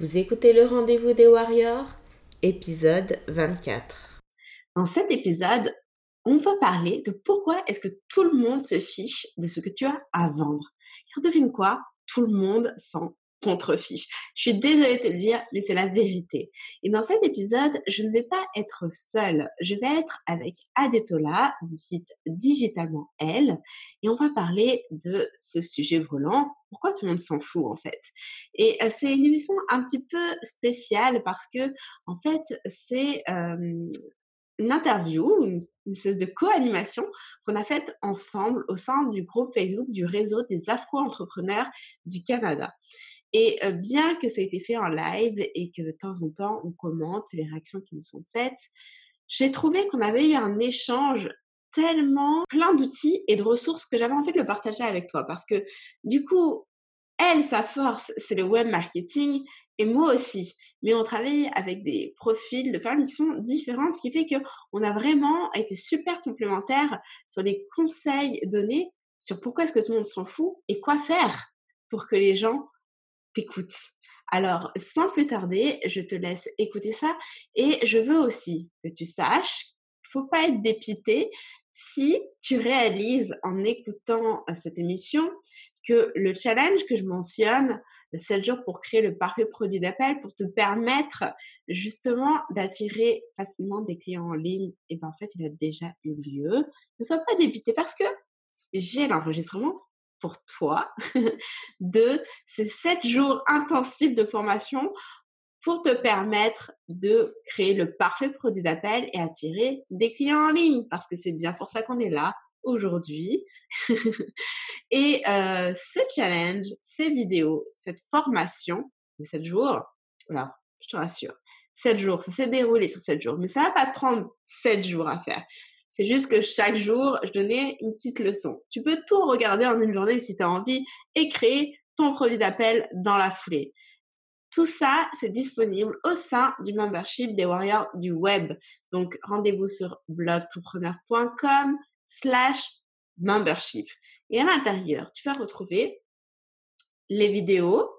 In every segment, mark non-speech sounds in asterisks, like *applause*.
Vous écoutez le rendez-vous des Warriors, épisode 24. Dans cet épisode, on va parler de pourquoi est-ce que tout le monde se fiche de ce que tu as à vendre. Car devine quoi Tout le monde s'en contrefiche. Je suis désolée de te le dire, mais c'est la vérité. Et dans cet épisode, je ne vais pas être seule. Je vais être avec Adetola du site Digitalement Elle et on va parler de ce sujet brûlant. Pourquoi tout le monde s'en fout en fait? Et euh, c'est une émission un petit peu spéciale parce que en fait c'est euh, une interview, une, espèce de co-animation qu'on a faite ensemble au sein du groupe Facebook du réseau des Afro-entrepreneurs du Canada. Et bien que ça ait été fait en live et que de temps en temps on commente les réactions qui nous sont faites, j'ai trouvé qu'on avait eu un échange tellement plein d'outils et de ressources que j'avais envie de le partager avec toi parce que du coup, elle, sa force, c'est le web marketing et moi aussi. Mais on travaille avec des profils de femmes qui sont différents, ce qui fait qu'on a vraiment été super complémentaires sur les conseils donnés sur pourquoi est-ce que tout le monde s'en fout et quoi faire pour que les gens t'écoute. Alors, sans plus tarder, je te laisse écouter ça et je veux aussi que tu saches faut pas être dépité si tu réalises en écoutant euh, cette émission que le challenge que je mentionne, 7 jours pour créer le parfait produit d'appel, pour te permettre justement d'attirer facilement des clients en ligne, et ben en fait, il a déjà eu lieu. Ne sois pas dépité parce que j'ai l'enregistrement pour toi *laughs* de ces sept jours intensifs de formation pour te permettre de créer le parfait produit d'appel et attirer des clients en ligne parce que c'est bien pour ça qu'on est là aujourd'hui. *laughs* et euh, ce challenge, ces vidéos, cette formation de 7 jours, alors je te rassure, 7 jours, ça s'est déroulé sur 7 jours, mais ça va pas te prendre 7 jours à faire. C'est juste que chaque jour, je donnais une petite leçon. Tu peux tout regarder en une journée si tu as envie et créer ton produit d'appel dans la foulée. Tout ça, c'est disponible au sein du membership des Warriors du web. Donc, rendez-vous sur blogtrepreneur.com slash membership. Et à l'intérieur, tu vas retrouver les vidéos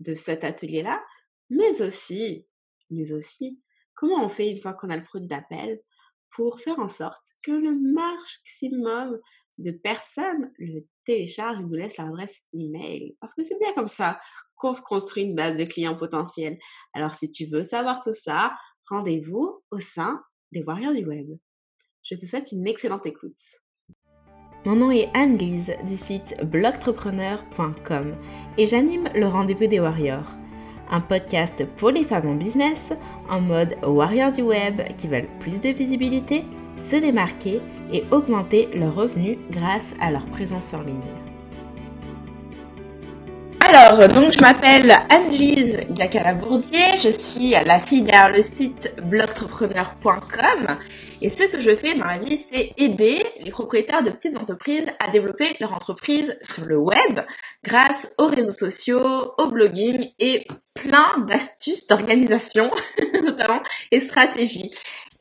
de cet atelier-là, mais aussi, mais aussi, comment on fait une fois qu'on a le produit d'appel pour faire en sorte que le maximum de personnes le téléchargent et nous laissent leur adresse email. Parce que c'est bien comme ça qu'on se construit une base de clients potentiels. Alors si tu veux savoir tout ça, rendez-vous au sein des Warriors du Web. Je te souhaite une excellente écoute. Mon nom est Anne-Lise du site blogtrepreneur.com et j'anime le rendez-vous des Warriors un podcast pour les femmes en business en mode warrior du web qui veulent plus de visibilité, se démarquer et augmenter leurs revenus grâce à leur présence en ligne. Alors, donc je m'appelle Anne-Lise Gacalabourdier, je suis la fille derrière le site blogtrepreneur.com et ce que je fais dans la vie, c'est aider les propriétaires de petites entreprises à développer leur entreprise sur le web grâce aux réseaux sociaux, au blogging et plein d'astuces d'organisation *laughs* notamment et stratégies.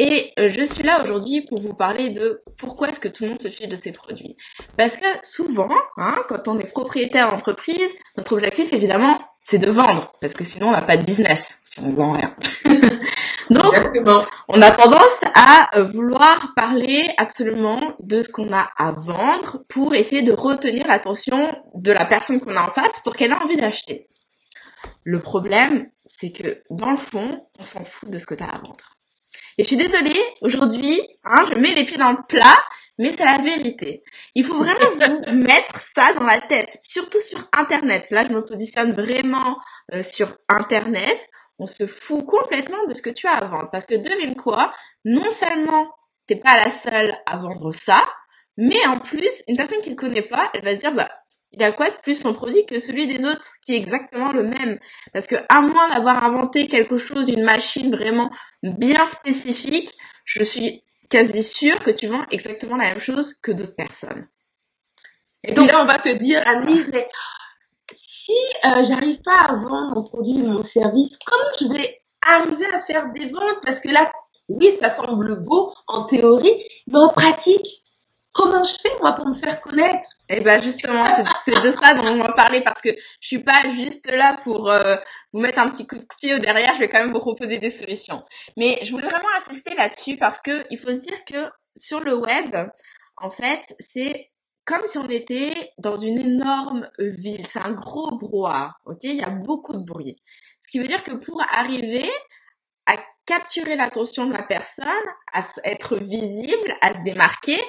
Et euh, je suis là aujourd'hui pour vous parler de pourquoi est-ce que tout le monde se fiche de ces produits. Parce que souvent, hein, quand on est propriétaire d'entreprise, notre objectif évidemment, c'est de vendre. Parce que sinon, on n'a pas de business si on vend rien. *laughs* Donc, on a tendance à euh, vouloir parler absolument de ce qu'on a à vendre pour essayer de retenir l'attention de la personne qu'on a en face pour qu'elle ait envie d'acheter. Le problème, c'est que dans le fond, on s'en fout de ce que tu as à vendre. Et je suis désolée, aujourd'hui, hein, je mets les pieds dans le plat, mais c'est la vérité. Il faut vraiment *laughs* vous mettre ça dans la tête, surtout sur Internet. Là, je me positionne vraiment euh, sur Internet. On se fout complètement de ce que tu as à vendre. Parce que devine quoi, non seulement t'es pas la seule à vendre ça, mais en plus, une personne qui ne connaît pas, elle va se dire, bah, il a quoi de plus son produit que celui des autres qui est exactement le même? Parce que à moins d'avoir inventé quelque chose, une machine vraiment bien spécifique, je suis quasi sûre que tu vends exactement la même chose que d'autres personnes. Et Donc, là, on va te dire, Annie, si euh, j'arrive pas à vendre mon produit, mon service, comment je vais arriver à faire des ventes? Parce que là, oui, ça semble beau en théorie, mais en pratique, comment je fais moi pour me faire connaître? Et ben justement, c'est de ça dont on va parler parce que je suis pas juste là pour euh, vous mettre un petit coup de pied derrière. Je vais quand même vous proposer des solutions. Mais je voulais vraiment insister là-dessus parce que il faut se dire que sur le web, en fait, c'est comme si on était dans une énorme ville. C'est un gros brouhaha. Ok, il y a beaucoup de bruit. Ce qui veut dire que pour arriver à capturer l'attention de la personne, à être visible, à se démarquer,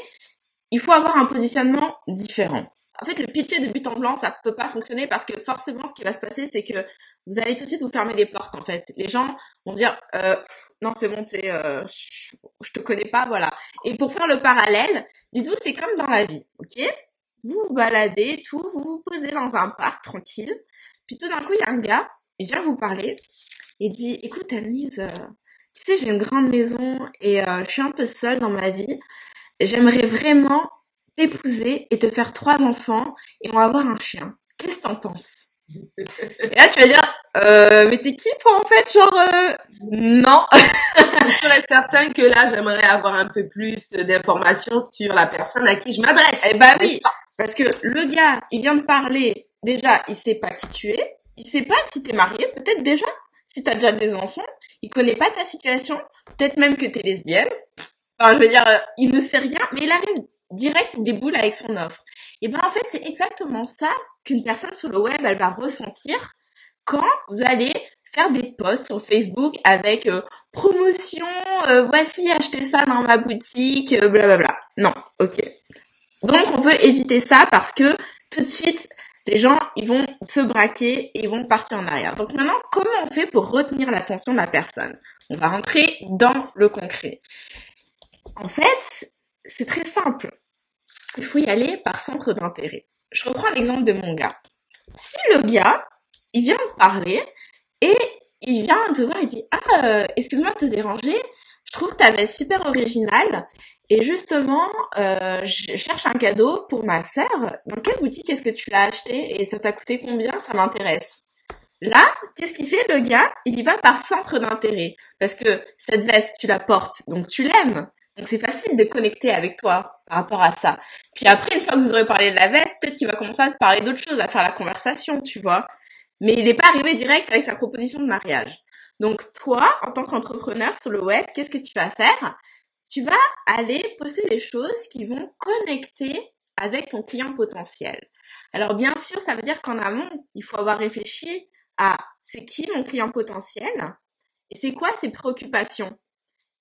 il faut avoir un positionnement différent. En fait, le pitcher de but en blanc, ça peut pas fonctionner parce que forcément, ce qui va se passer, c'est que vous allez tout de suite vous fermer les portes. En fait, les gens vont dire euh, non, c'est bon, c'est euh, je, te connais pas, voilà. Et pour faire le parallèle, dites-vous, c'est comme dans la vie, ok? Vous vous baladez, tout, vous vous posez dans un parc tranquille, puis tout d'un coup, il y a un gars, il vient vous parler, et dit écoute, Annelise, euh, tu sais, j'ai une grande maison et euh, je suis un peu seule dans ma vie j'aimerais vraiment t'épouser et te faire trois enfants et on va avoir un chien. Qu'est-ce que t'en penses? Et là, tu vas dire, euh, mais t'es qui toi en fait? Genre, euh, non. je serais certain que là, j'aimerais avoir un peu plus d'informations sur la personne à qui je m'adresse. Eh ben oui, parce que le gars, il vient de parler. Déjà, il sait pas qui tu es. Il sait pas si t'es marié, peut-être déjà. Si t'as déjà des enfants, il connaît pas ta situation. Peut-être même que t'es lesbienne je veux dire, euh, il ne sait rien, mais il arrive direct, il déboule avec son offre. Et ben en fait, c'est exactement ça qu'une personne sur le web, elle va ressentir quand vous allez faire des posts sur Facebook avec euh, promotion, euh, voici acheter ça dans ma boutique, blablabla. Bla bla. Non, ok. Donc on veut éviter ça parce que tout de suite, les gens, ils vont se braquer et ils vont partir en arrière. Donc maintenant, comment on fait pour retenir l'attention de la personne? On va rentrer dans le concret. En fait, c'est très simple. Il faut y aller par centre d'intérêt. Je reprends l'exemple de mon gars. Si le gars, il vient me parler et il vient te voir et dit Ah, euh, excuse-moi de te déranger, je trouve ta veste super originale et justement, euh, je cherche un cadeau pour ma sœur. Dans quelle boutique est-ce que tu l'as acheté et ça t'a coûté combien? Ça m'intéresse. Là, qu'est-ce qu'il fait le gars? Il y va par centre d'intérêt parce que cette veste, tu la portes, donc tu l'aimes. Donc c'est facile de connecter avec toi par rapport à ça. Puis après, une fois que vous aurez parlé de la veste, peut-être qu'il va commencer à parler d'autres choses, à faire la conversation, tu vois. Mais il n'est pas arrivé direct avec sa proposition de mariage. Donc toi, en tant qu'entrepreneur sur le web, qu'est-ce que tu vas faire? Tu vas aller poster des choses qui vont connecter avec ton client potentiel. Alors bien sûr, ça veut dire qu'en amont, il faut avoir réfléchi à c'est qui mon client potentiel et c'est quoi ses préoccupations.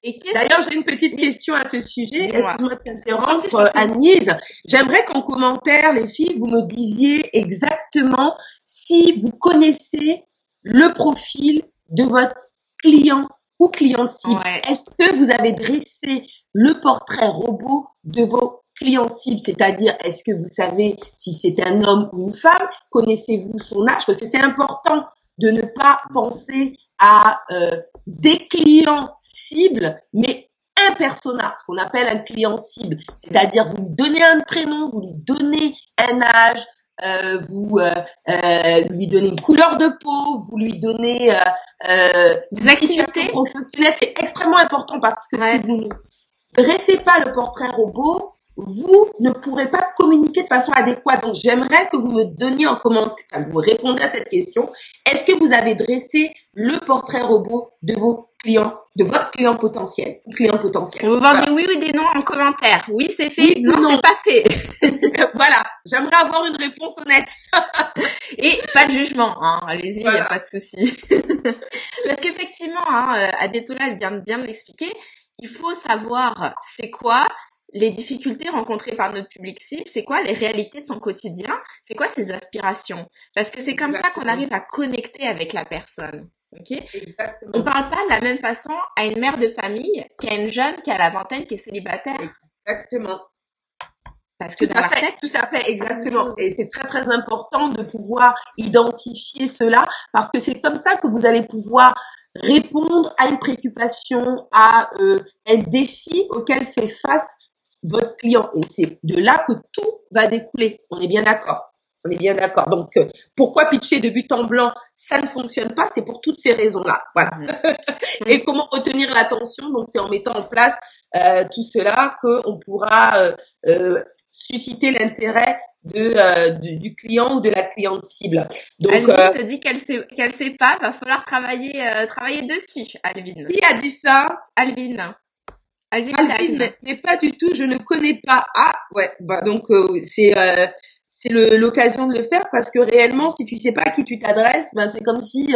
D'ailleurs, j'ai une petite question à ce sujet. Excuse-moi de t'interrompre, Agnès. J'aimerais qu'en commentaire, les filles, vous me disiez exactement si vous connaissez le profil de votre client ou client cible. Est-ce que vous avez dressé le portrait robot de vos clients cibles, c'est-à-dire est-ce que vous savez si c'est un homme ou une femme? Connaissez-vous son âge? Parce que c'est important de ne pas penser à euh, des clients cibles, mais un persona, ce qu'on appelle un client cible. C'est-à-dire, vous lui donnez un prénom, vous lui donnez un âge, euh, vous euh, euh lui donnez une couleur de peau, vous lui donnez euh, des activités professionnelles. C'est extrêmement important parce que si vous ne dressez pas le portrait robot, vous ne pourrez pas communiquer de façon adéquate. Donc, j'aimerais que vous me donniez en commentaire, vous répondez à cette question. Est-ce que vous avez dressé le portrait robot de vos clients, de votre client potentiel, client potentiel? On va voir des oui ou des non en commentaire. Oui, c'est fait. non, non? c'est pas fait. *laughs* voilà. J'aimerais avoir une réponse honnête. *laughs* Et pas de jugement, hein. Allez-y, il n'y a pas de souci. *laughs* Parce qu'effectivement, hein, euh, Adetola, elle vient bien de l'expliquer. Il faut savoir c'est quoi les difficultés rencontrées par notre public cible, c'est quoi les réalités de son quotidien, c'est quoi ses aspirations? Parce que c'est comme ça qu'on arrive à connecter avec la personne. Ok? Exactement. On parle pas de la même façon à une mère de famille qu'à une jeune qui a la vingtaine qui est célibataire. Exactement. Parce que tout à fait, tout à fait, exactement. Et c'est très très important de pouvoir identifier cela parce que c'est comme ça que vous allez pouvoir répondre à une préoccupation, à euh, un défi auquel fait face votre client. Et c'est de là que tout va découler. On est bien d'accord. On est bien d'accord. Donc, euh, pourquoi pitcher de but en blanc, ça ne fonctionne pas? C'est pour toutes ces raisons-là. Voilà. *laughs* Et comment retenir l'attention? Donc, c'est en mettant en place euh, tout cela qu'on pourra euh, susciter l'intérêt de, euh, du, client ou de la cliente cible. Donc, Alvin euh, dit qu'elle sait qu'elle sait pas, va falloir travailler euh, travailler dessus, Alvin. Qui a dit ça? Alvin. Alvin, Alvin mais, pas du tout, je ne connais pas. Ah ouais, bah donc c'est c'est l'occasion de le faire parce que réellement, si tu sais pas à qui tu t'adresses, ben c'est comme si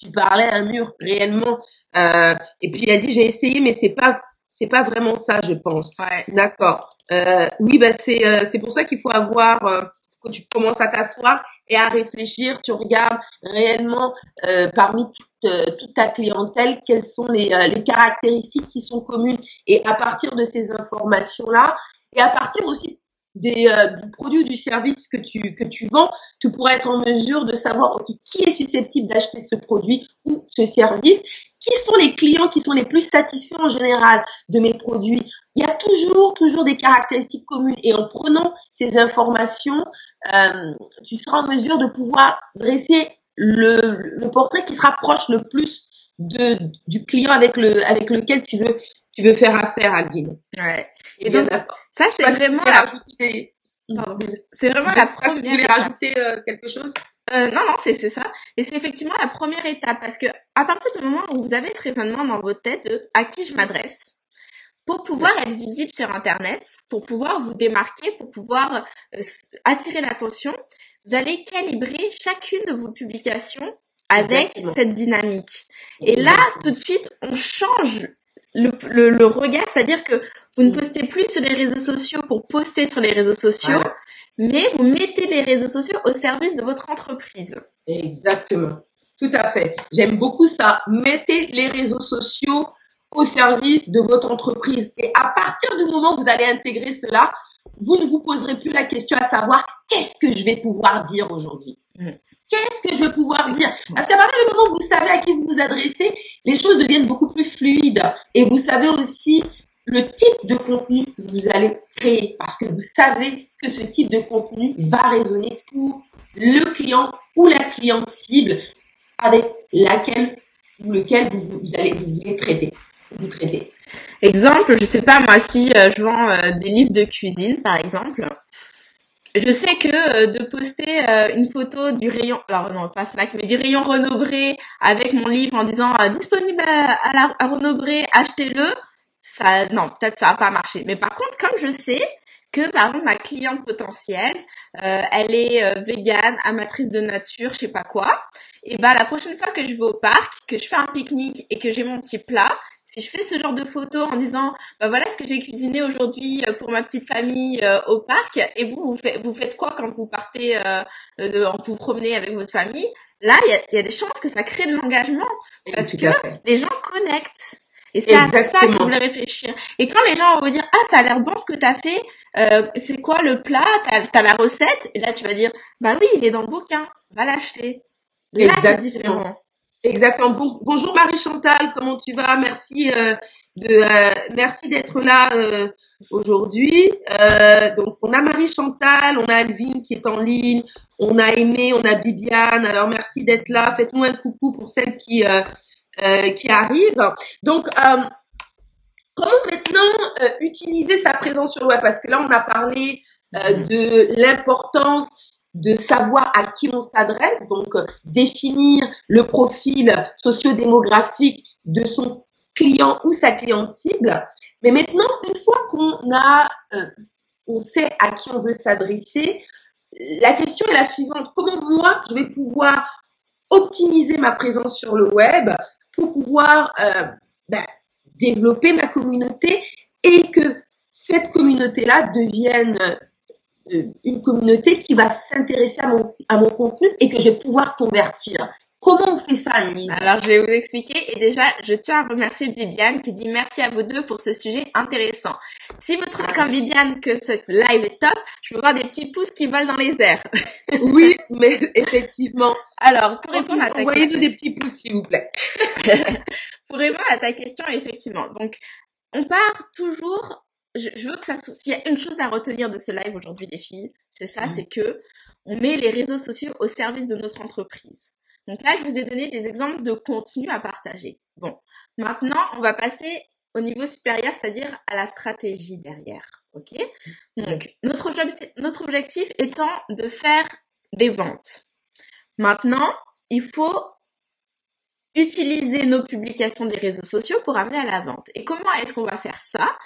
tu parlais à un mur réellement. et puis il a dit j'ai essayé, mais c'est pas c'est pas vraiment ça, je pense. Ouais. D'accord. Euh, oui, bah c'est euh, c'est pour ça qu'il faut avoir euh, quand tu commences à t'asseoir et à réfléchir, tu regardes réellement euh, parmi toute, euh, toute, ta clientèle quelles sont les, les caractéristiques qui sont communes et à partir de ces informations là et à partir aussi des, du produit ou du service que tu que tu vends, tu pourrais être en mesure de savoir qui est susceptible d'acheter ce produit ou ce service qui sont les clients qui sont les plus satisfaits en général de mes produits Il y a toujours, toujours des caractéristiques communes. Et en prenant ces informations, euh, tu seras en mesure de pouvoir dresser le, le, portrait qui se rapproche le plus de, du client avec, le, avec lequel tu veux, tu veux faire affaire, Alvin. Ouais. Et, donc, ça, c'est vraiment la... C'est vraiment la première... Tu voulais rajouter euh, quelque chose? Euh, non, non, c'est ça. Et c'est effectivement la première étape parce que à partir du moment où vous avez ce raisonnement dans votre tête de à qui je m'adresse, pour pouvoir être visible sur Internet, pour pouvoir vous démarquer, pour pouvoir euh, attirer l'attention, vous allez calibrer chacune de vos publications avec cette dynamique. Et là, tout de suite, on change le, le, le regard, c'est-à-dire que vous ne postez plus sur les réseaux sociaux pour poster sur les réseaux sociaux, mais vous mettez les réseaux sociaux au service de votre entreprise. Exactement. Tout à fait. J'aime beaucoup ça. Mettez les réseaux sociaux au service de votre entreprise. Et à partir du moment où vous allez intégrer cela, vous ne vous poserez plus la question à savoir qu'est-ce que je vais pouvoir dire aujourd'hui? Mm. Qu'est-ce que je vais pouvoir dire? Parce qu'à partir du moment où vous savez à qui vous vous adressez, les choses deviennent beaucoup plus fluides. Et vous savez aussi le type de contenu que vous allez créer parce que vous savez que ce type de contenu va résonner pour le client ou la cliente cible avec laquelle ou lequel vous, allez vous traiter. Vous. Exemple, je sais pas moi si euh, je vends euh, des livres de cuisine par exemple. Je sais que euh, de poster une photo du rayon, alors non pas Fnac, mais du rayon Renaud avec mon livre en disant disponible à, la, Renaud achetez-le, ça, non, peut-être ça va pas marcher. Mais par contre, comme je sais que par exemple ma cliente potentielle, elle est euh, végane, amatrice de nature, je sais pas quoi, et bah la prochaine fois que je vais au parc, que je fais un pique-nique et que j'ai mon petit plat, si je fais ce genre de photos en disant bah voilà ce que j'ai cuisiné aujourd'hui euh, pour ma petite famille euh, au parc et vous vous faites vous faites quoi quand vous partez euh, de, vous promenez avec votre famille? Là il y a, y a, des chances que ça crée de l'engagement parce que les gens connectent. Et c'est à ça que vous voulez réfléchir. Et quand les gens vont vous dire ah ça a l'air bon ce que tu as fait, euh, c'est quoi le plat, t'as as la recette, et là tu vas dire bah oui il est dans le bouquin, va l'acheter. Là c'est différent. Exactement. bonjour Marie Chantal, comment tu vas? Merci euh, de euh, merci d'être là euh, aujourd'hui. Euh, donc on a Marie Chantal, on a Alvin qui est en ligne, on a Aimé, on a Bibiane. Alors merci d'être là. Faites-nous un coucou pour celles qui euh, qui arrive. Donc, euh, comment maintenant euh, utiliser sa présence sur le web? Parce que là, on a parlé mm-hmm. de l'importance de savoir à qui on s'adresse, donc définir le profil sociodémographique de son client ou sa cliente cible. Mais maintenant, une fois qu'on a, on sait à qui on veut s'adresser, la question est la suivante comment moi je vais pouvoir optimiser ma présence sur le web pour pouvoir euh, ben, développer ma communauté et que cette communauté-là devienne euh, une communauté qui va s'intéresser à mon, à mon contenu et que je vais pouvoir convertir. Comment on fait ça, Annie? Alors, je vais vous expliquer. Et déjà, je tiens à remercier Bibiane qui dit merci à vous deux pour ce sujet intéressant. Si vous trouvez comme Bibiane que cette live est top, je veux voir des petits pouces qui volent dans les airs. *laughs* oui, mais effectivement. Alors, pour répondre à ta question. Envoyez-nous des petits pouces, s'il vous plaît. *laughs* pour répondre à ta question, effectivement. Donc, on part toujours je, veux que ça s'il y a une chose à retenir de ce live aujourd'hui les filles, c'est ça, mm. c'est que on met les réseaux sociaux au service de notre entreprise. Donc là, je vous ai donné des exemples de contenu à partager. Bon, maintenant, on va passer au niveau supérieur, c'est-à-dire à la stratégie derrière. Ok? Donc, notre, notre objectif étant de faire des ventes. Maintenant, il faut utiliser nos publications des réseaux sociaux pour amener à la vente. Et comment est-ce qu'on va faire ça?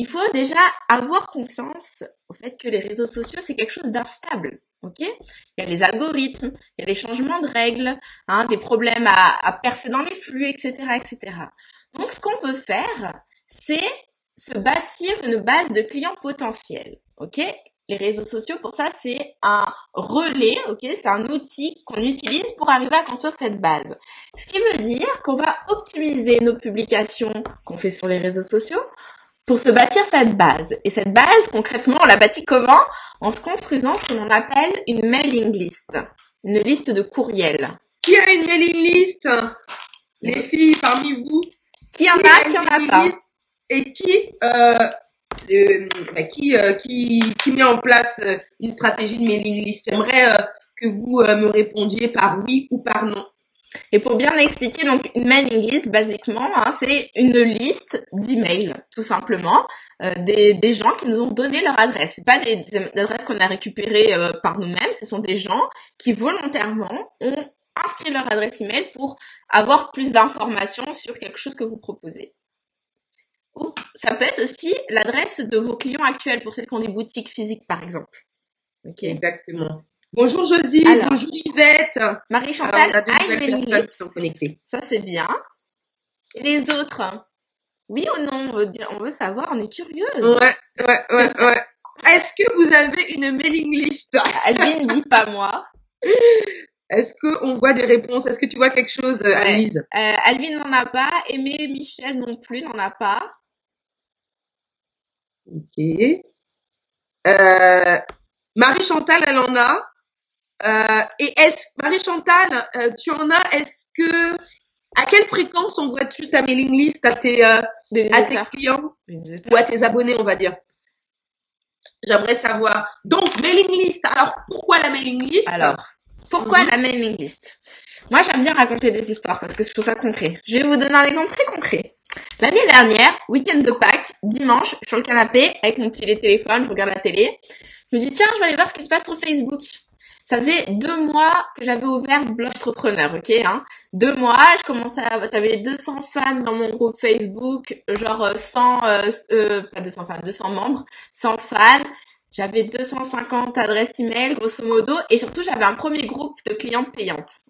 Il faut déjà avoir conscience au fait que les réseaux sociaux, c'est quelque chose d'instable. Il y a les algorithmes, il y a les changements de règles, hein, des problèmes à, à percer dans les flux, etc., etc. Donc, ce qu'on veut faire, c'est se bâtir une base de clients potentiels. Les réseaux sociaux, pour ça, c'est un relais, C'est un outil qu'on utilise pour arriver à construire cette base. Ce qui veut dire qu'on va optimiser nos publications qu'on fait sur les réseaux sociaux pour se bâtir cette base. Et cette base, concrètement, on la bâtit comment? En se construisant ce que l'on appelle une mailing list, une liste de courriels. Qui a une mailing list? Les filles parmi vous? Qui en a, qui en a pas? Et qui euh, euh, bah, qui, euh, qui, qui met en place une stratégie de mailing list? J'aimerais que vous me répondiez par oui ou par non. Et pour bien l'expliquer, donc une mailing list, basiquement, hein, c'est une liste d'emails, tout simplement, des, des gens qui nous ont donné leur adresse. Pas des, adresses qu'on a récupérées par nous-mêmes, ce sont des gens qui volontairement ont inscrit leur adresse email pour avoir plus d'informations sur quelque chose que vous proposez. Ou ça peut être aussi l'adresse de vos clients actuels pour celles qui ont des boutiques physiques, par exemple. Ok. Exactement. Bonjour Josie, bonjour Yvette. Marie Chantal, Alors, sont Ça c'est bien. Et les autres? Oui ou non On veut dire, on veut savoir, on est curieuse. Ouais, ouais, ouais, ouais. Est-ce que vous avez une mailing list? Alvin dit pas moi. *laughs* Est-ce qu'on voit des réponses? Est-ce que tu vois quelque chose, ouais. Alice? Euh, Alvin n'en a pas. Aimé Michel non plus n'en a pas. Ok. Euh, Marie Chantal, elle en a? Euh, et est-ce Marie Chantal, euh, tu en as Est-ce que à quelle fréquence envoies-tu ta mailing list à tes à tes clients ou à tes abonnés, on va dire? J'aimerais savoir. Donc mailing list. Alors pourquoi la mailing list? Alors pourquoi mhm. la mailing list? Moi, j'aime bien raconter des histoires parce que je trouve ça concret. Je vais vous donner un exemple très concret. L'année dernière, week-end de Pâques, dimanche, sur le canapé, avec mon petit téléphone, je regarde la télé. Je me dis, tiens, je vais aller voir ce qui se passe sur Facebook. Ça faisait deux mois que j'avais ouvert Blogtrepreneur, ok hein Deux mois, je commençais à... J'avais 200 femmes dans mon groupe Facebook, genre 100... Euh, euh, pas 200 femmes, 200 membres, 100 fans. J'avais 250 adresses email, grosso modo, et surtout, j'avais un premier groupe de clientes payantes.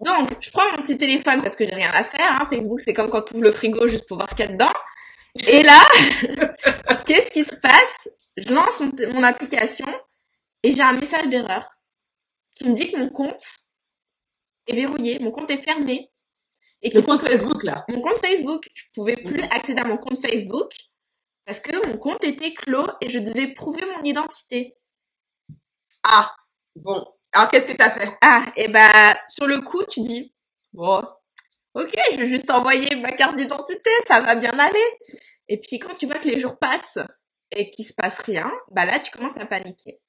Donc, je prends mon petit téléphone parce que j'ai rien à faire. Hein. Facebook, c'est comme quand tu ouvres le frigo juste pour voir ce qu'il y a dedans. Et là, *laughs* qu'est-ce qui se passe? Je lance mon, application et j'ai un message d'erreur qui me dit que mon compte est verrouillé, mon compte est fermé. Et le compte Facebook, là Mon compte Facebook. Je pouvais plus accéder à mon compte Facebook parce que mon compte était clos et je devais prouver mon identité. Ah, bon. Alors, qu'est-ce que tu as fait? Ah, et eh ben, sur le coup, tu dis, bon, ok, je vais juste envoyer ma carte d'identité, ça va bien aller. Et puis, quand tu vois que les jours passent et qu'il se passe rien, bah là, tu commences à paniquer.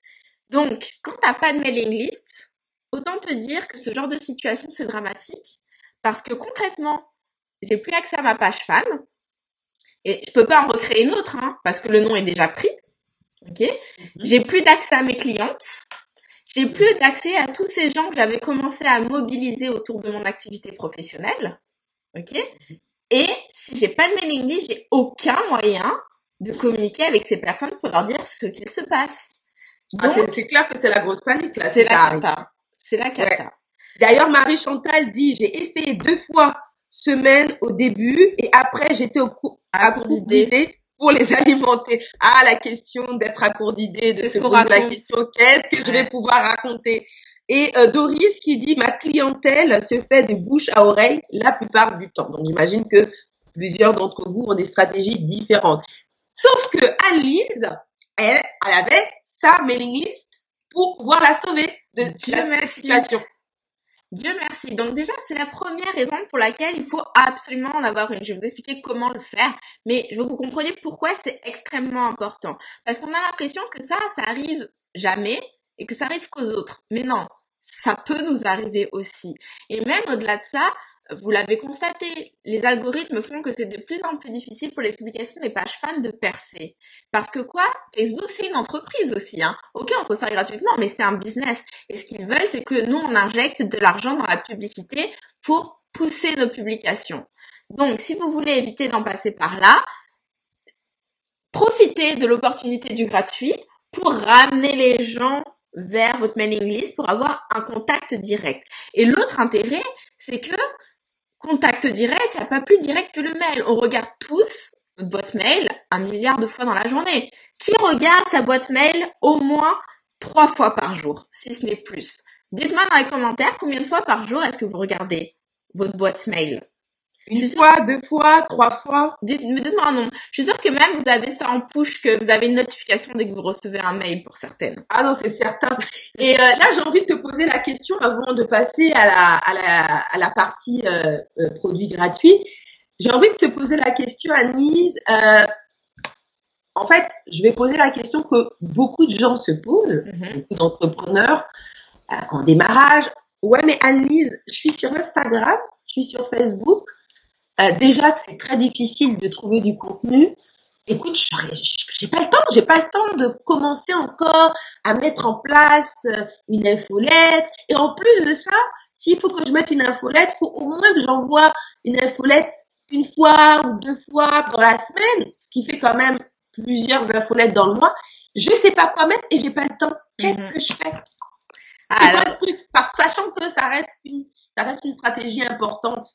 Donc, quand t'as pas de mailing list, autant te dire que ce genre de situation, c'est dramatique. Parce que concrètement, j'ai plus accès à ma page fan. Et je peux pas en recréer une autre, hein, parce que le nom est déjà pris. Ok? Mhm. J'ai plus d'accès à mes clientes. J'ai plus d'accès à tous ces gens que j'avais commencé à mobiliser autour de mon activité professionnelle. Ok? Et si j'ai pas de mailing list, j'ai aucun moyen de communiquer avec ces personnes pour leur dire ce qu'il se passe. Ah, c'est clair que c'est la grosse panique. C'est la cata. C'est la cata. D'ailleurs, Marie Chantal dit, j'ai essayé deux fois semaine au début et après j'étais au cours à court d'idées pour les alimenter. Ah, la question d'être à court d'idées, de se poser la question qu'est-ce que je vais pouvoir raconter? Et euh, Doris qui dit ma clientèle se fait de bouche à oreille la plupart du temps. Donc j'imagine que plusieurs d'entre vous ont des stratégies différentes. Sauf que Alice, elle, elle avait sa mailing list pour pouvoir la sauver de la situation. Dieu merci. Donc déjà, c'est la première raison pour laquelle il faut absolument en avoir une. Je vais vous expliquer comment le faire, mais je veux que vous compreniez pourquoi c'est extrêmement important. Parce qu'on a l'impression que ça, ça arrive jamais et que ça arrive qu'aux autres. Mais non, ça peut nous arriver aussi. Et même au-delà de ça, vous l'avez constaté, les algorithmes font que c'est de plus en plus difficile pour les publications des pages fans de percer. Parce que quoi? Facebook, c'est une entreprise aussi. Hein. Ok, on se sert gratuitement, mais c'est un business. Et ce qu'ils veulent, c'est que nous, on injecte de l'argent dans la publicité pour pousser nos publications. Donc, si vous voulez éviter d'en passer par là, profitez de l'opportunité du gratuit pour ramener les gens vers votre mailing list pour avoir un contact direct. Et l'autre intérêt, c'est que contact direct, il n'y a pas plus direct que le mail. On regarde tous notre boîte mail un milliard de fois dans la journée. Qui regarde sa boîte mail au moins trois fois par jour, si ce n'est plus? Dites-moi dans les commentaires combien de fois par jour est-ce que vous regardez votre boîte mail. Une fois, deux fois, trois fois? Dites-moi un nombre. Je suis sûre que même vous avez ça en push, que vous avez une notification dès que vous recevez un mail pour certaines. Ah non, c'est certain. *laughs* Et euh, là, j'ai envie de te poser la question avant de passer à la, à la, à la partie euh, euh, produits gratuits. J'ai envie de te poser la question, Anise. Euh, en fait, je vais poser la question que beaucoup de gens se posent, mm-hmm. beaucoup d'entrepreneurs en démarrage. Ouais, mais Anise, je suis sur Instagram, je suis sur Facebook. Euh, déjà c'est très difficile de trouver du contenu. Écoute, j'ai pas le temps, j'ai pas le temps de commencer encore à mettre en place euh, une infolette. Et en plus de ça, s'il faut que je mette une infolette, il faut au moins que j'envoie une infolette une fois ou deux fois dans la semaine, ce qui fait quand même plusieurs infolettes dans le mois. Je sais pas quoi mettre et j'ai pas le temps. Qu'est-ce mhm. que je fais? Ah, C'est le truc? Parce, Sachant que ça reste une, ça reste une stratégie importante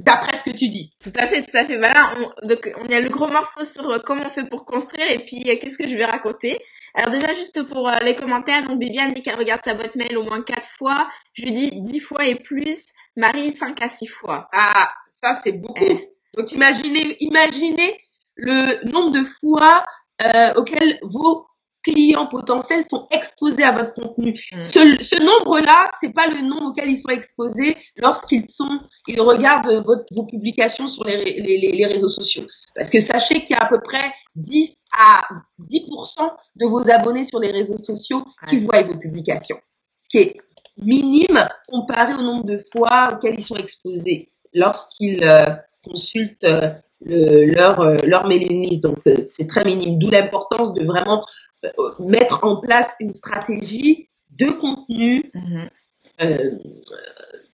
d'après ce que tu dis. Tout à fait, tout à fait. Voilà, on, donc on y a le gros morceau sur euh, comment on fait pour construire et puis euh, qu'est-ce que je vais raconter. Alors déjà juste pour euh, les commentaires, donc Bibiane dit qu'elle regarde sa boîte mail au moins quatre fois. Je lui dis dix fois et plus. Marie cinq à six fois. Ah, ça c'est beaucoup. Eh. Donc imaginez, imaginez le nombre de fois euh, auxquelles vos clients potentiels sont exposés à votre contenu. Mm. Ce, ce nombre-là, c'est pas le nombre auquel ils sont exposés lorsqu'ils sont, ils regardent votre, vos publications sur les, les, les réseaux sociaux. Parce que sachez qu'il y a à peu près 10 à 10% de vos abonnés sur les réseaux sociaux qui voient vos publications. Ce qui est minime comparé au nombre de fois auxquels ils sont exposés lorsqu'ils euh, consultent euh, le, leur, euh, leur mailing list. Donc, c'est très minime. D'où l'importance de vraiment euh, mettre en place une stratégie de contenu mhm. euh,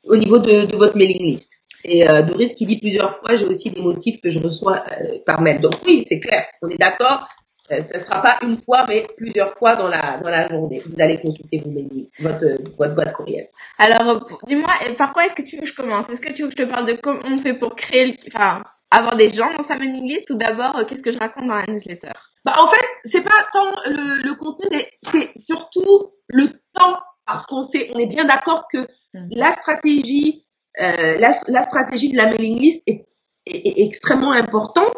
au niveau de, de, votre mailing list. Et euh, Doris qui dit plusieurs fois, j'ai aussi des motifs que je reçois euh, par mail. Donc oui, c'est clair, on est d'accord. Euh, ce ne sera pas une fois, mais plusieurs fois dans la dans la journée. Vous allez consulter vos mails, votre votre boîte courriel. Alors, dis-moi, par quoi est-ce que tu veux que je commence? Est-ce que tu veux que je te parle de comment on fait pour créer, enfin, avoir des gens dans sa mailing list ou d'abord qu'est-ce que je raconte dans la newsletter? Bah, en fait, c'est pas tant le, le contenu, mais c'est surtout le temps, parce qu'on sait, on est bien d'accord que mm. la stratégie, euh, la, la, stratégie de la mailing list est, est, est extrêmement importante.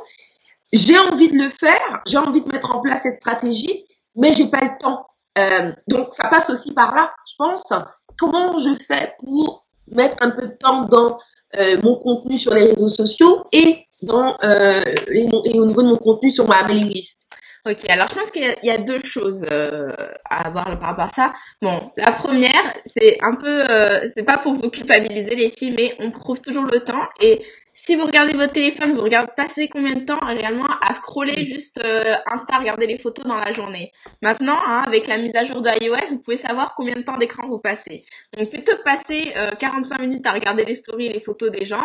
J'ai envie de le faire, j'ai envie de mettre en place cette stratégie, mais j'ai pas le temps. Euh, donc ça passe aussi par là, je pense. Comment je fais pour mettre un peu de temps dans euh, mon contenu sur les réseaux sociaux et dans euh, et, et, au niveau de mon contenu sur ma mailing list. Ok, alors je pense qu'il y, y, a deux choses euh, à avoir par rapport à ça. Bon, la première, c'est un peu, euh, c'est pas pour vous culpabiliser les filles, mais on prouve toujours le temps. Et si vous regardez votre téléphone, vous regardez passer combien de temps réellement à scroller juste euh, Insta, regarder les photos dans la journée. Maintenant, hein, avec la mise à jour de iOS, vous pouvez savoir combien de temps d'écran vous passez. Donc plutôt que passer 45 minutes à regarder les stories et les photos des gens,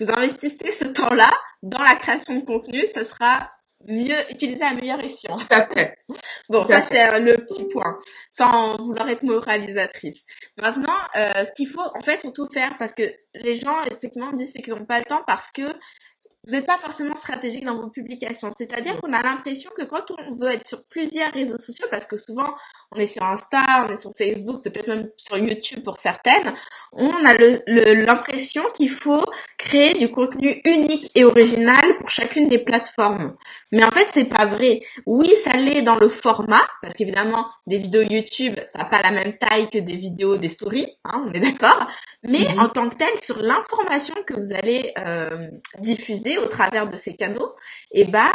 vous investissez ce temps-là dans la création de contenu, ça sera mieux utiliser à meilleur escient. *laughs* bon, ça c'est le petit point, sans vouloir être moralisatrice. Maintenant, euh, ce qu'il faut en fait surtout faire, parce que les gens effectivement disent qu'ils n'ont pas le temps parce que vous n'êtes pas forcément stratégique dans vos publications. C'est-à-dire qu'on a l'impression que quand on veut être sur plusieurs réseaux sociaux, parce que souvent on est sur Insta, on est sur Facebook, peut-être même sur YouTube pour certaines, on a l'impression le, qu'il faut créer du contenu unique et original pour chacune des plateformes. Mais en fait, c'est pas vrai. Oui, ça l'est dans le format, parce qu'évidemment, des vidéos YouTube, ça n'a pas la même taille que des vidéos des stories, hein, on est d'accord. Mais mm-hmm. en tant que tel, sur l'information que vous allez euh, diffuser au travers de ces canaux, et eh bah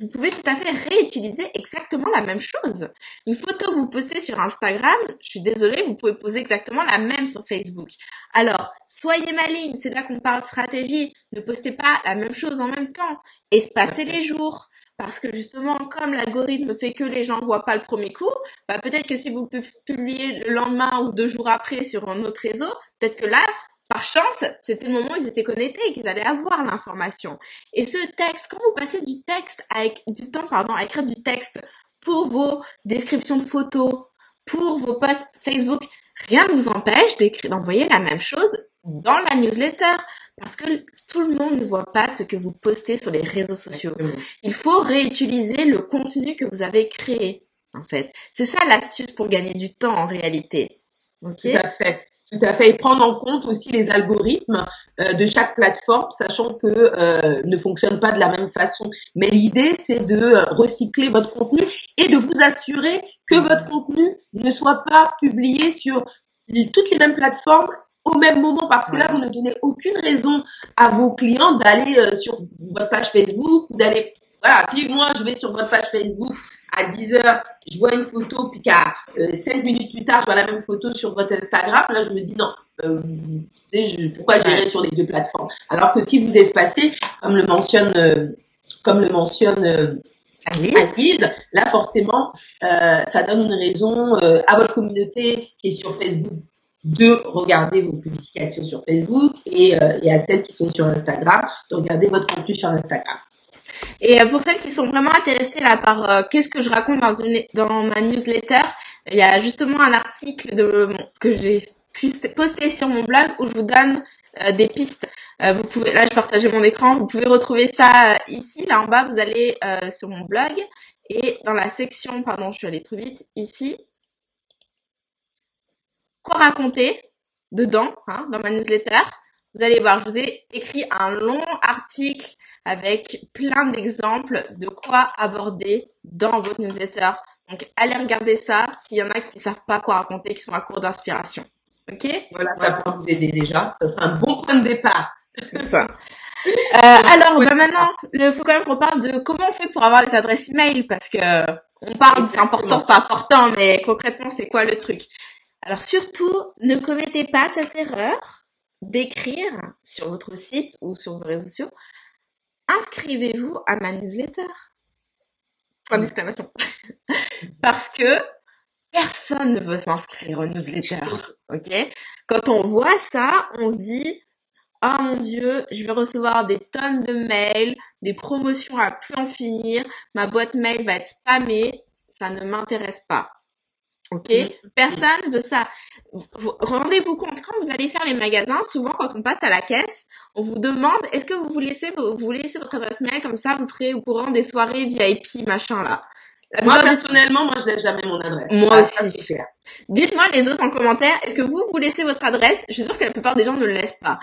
vous pouvez tout à fait réutiliser exactement la même chose. Une photo que vous postez sur Instagram, je suis désolée, vous pouvez poser exactement la même sur Facebook. Alors, soyez maligne, c'est là qu'on parle stratégie. Ne postez pas la même chose en même temps. Espacez les jours. Parce que justement, comme l'algorithme fait que les gens voient pas le premier coup, bah peut-être que si vous publiez le lendemain ou deux jours après sur un autre réseau, peut-être que là, par chance, c'était le moment où ils étaient connectés et qu'ils allaient avoir l'information. Et ce texte, quand vous passez du texte avec du temps, pardon, à écrire du texte pour vos descriptions de photos, pour vos posts Facebook, rien ne vous empêche d'envoyer la même chose dans la newsletter parce que tout le monde ne voit pas ce que vous postez sur les réseaux sociaux. Il faut réutiliser le contenu que vous avez créé, en fait. C'est ça l'astuce pour gagner du temps en réalité. Ok? Tout à fait. Tout à fait. Et prendre en compte aussi les algorithmes euh, de chaque plateforme, sachant que euh, ne fonctionnent pas de la même façon. Mais l'idée, c'est de euh, recycler votre contenu et de vous assurer que votre contenu ne soit pas publié sur toutes les mêmes plateformes au même moment parce que là, vous ne donnez aucune raison à vos clients d'aller euh, sur votre page Facebook d'aller. Voilà, si moi je vais sur votre page Facebook à 10 heures, je vois une photo, puis qu'à euh, 5 minutes plus tard, je vois la même photo sur votre Instagram, là je me dis non, euh, je, pourquoi j'irai sur les deux plateformes? Alors que si vous espacez, comme le mentionne, euh, comme le mentionne euh, Alice, là forcément, ça donne une raison à votre communauté qui est sur Facebook de regarder vos publications sur Facebook et, euh, et, à celles qui sont sur Instagram, de regarder votre contenu sur Instagram. Et euh, pour celles qui sont vraiment intéressées là par euh, qu'est-ce que je raconte dans, ma newsletter, il y a justement un article que j'ai posté sur mon blog où je vous donne des pistes. vous pouvez, là, je partageais mon écran. Vous pouvez retrouver ça ici, là en bas. Vous allez sur mon blog et dans la section, pardon, je suis allée trop vite. Ici, quoi raconter dedans, hein, dans ma newsletter? Vous allez voir, je vous ai écrit un long article avec plein d'exemples de quoi aborder dans votre newsletter. Donc, allez regarder ça s'il y en a qui savent pas quoi raconter, qui sont à court d'inspiration. Ok? Voilà, ça va vous aider déjà. Ça sera un bon point de départ. C'est ça. Euh, alors, bah maintenant, il faut quand même qu'on parle de comment on fait pour avoir les adresses email parce que on parle, c'est important, c'est important, mais concrètement, c'est quoi le truc? Alors surtout, ne commettez pas cette erreur d'écrire sur votre site ou sur vos réseaux sociaux, inscrivez-vous à ma newsletter. Point d'exclamation. *laughs* Parce que personne ne veut s'inscrire aux newsletter. Ok? Quand on voit ça, on se dit, oh mon dieu, je vais recevoir des tonnes de mails, des promotions à plus en finir, ma boîte mail va être spammée, ça ne m'intéresse pas. Ok, personne veut ça. Rendez-vous compte quand vous allez faire les magasins, souvent quand on passe à la caisse, on vous demande est-ce que vous vous laissez vous laissez votre adresse mail comme ça vous serez au courant des soirées VIP machin là moi, personnellement, moi, je laisse jamais mon adresse. Moi ah, aussi. Dites-moi les autres en commentaire, est-ce que vous, vous laissez votre adresse? Je suis sûre que la plupart des gens ne le laissent pas.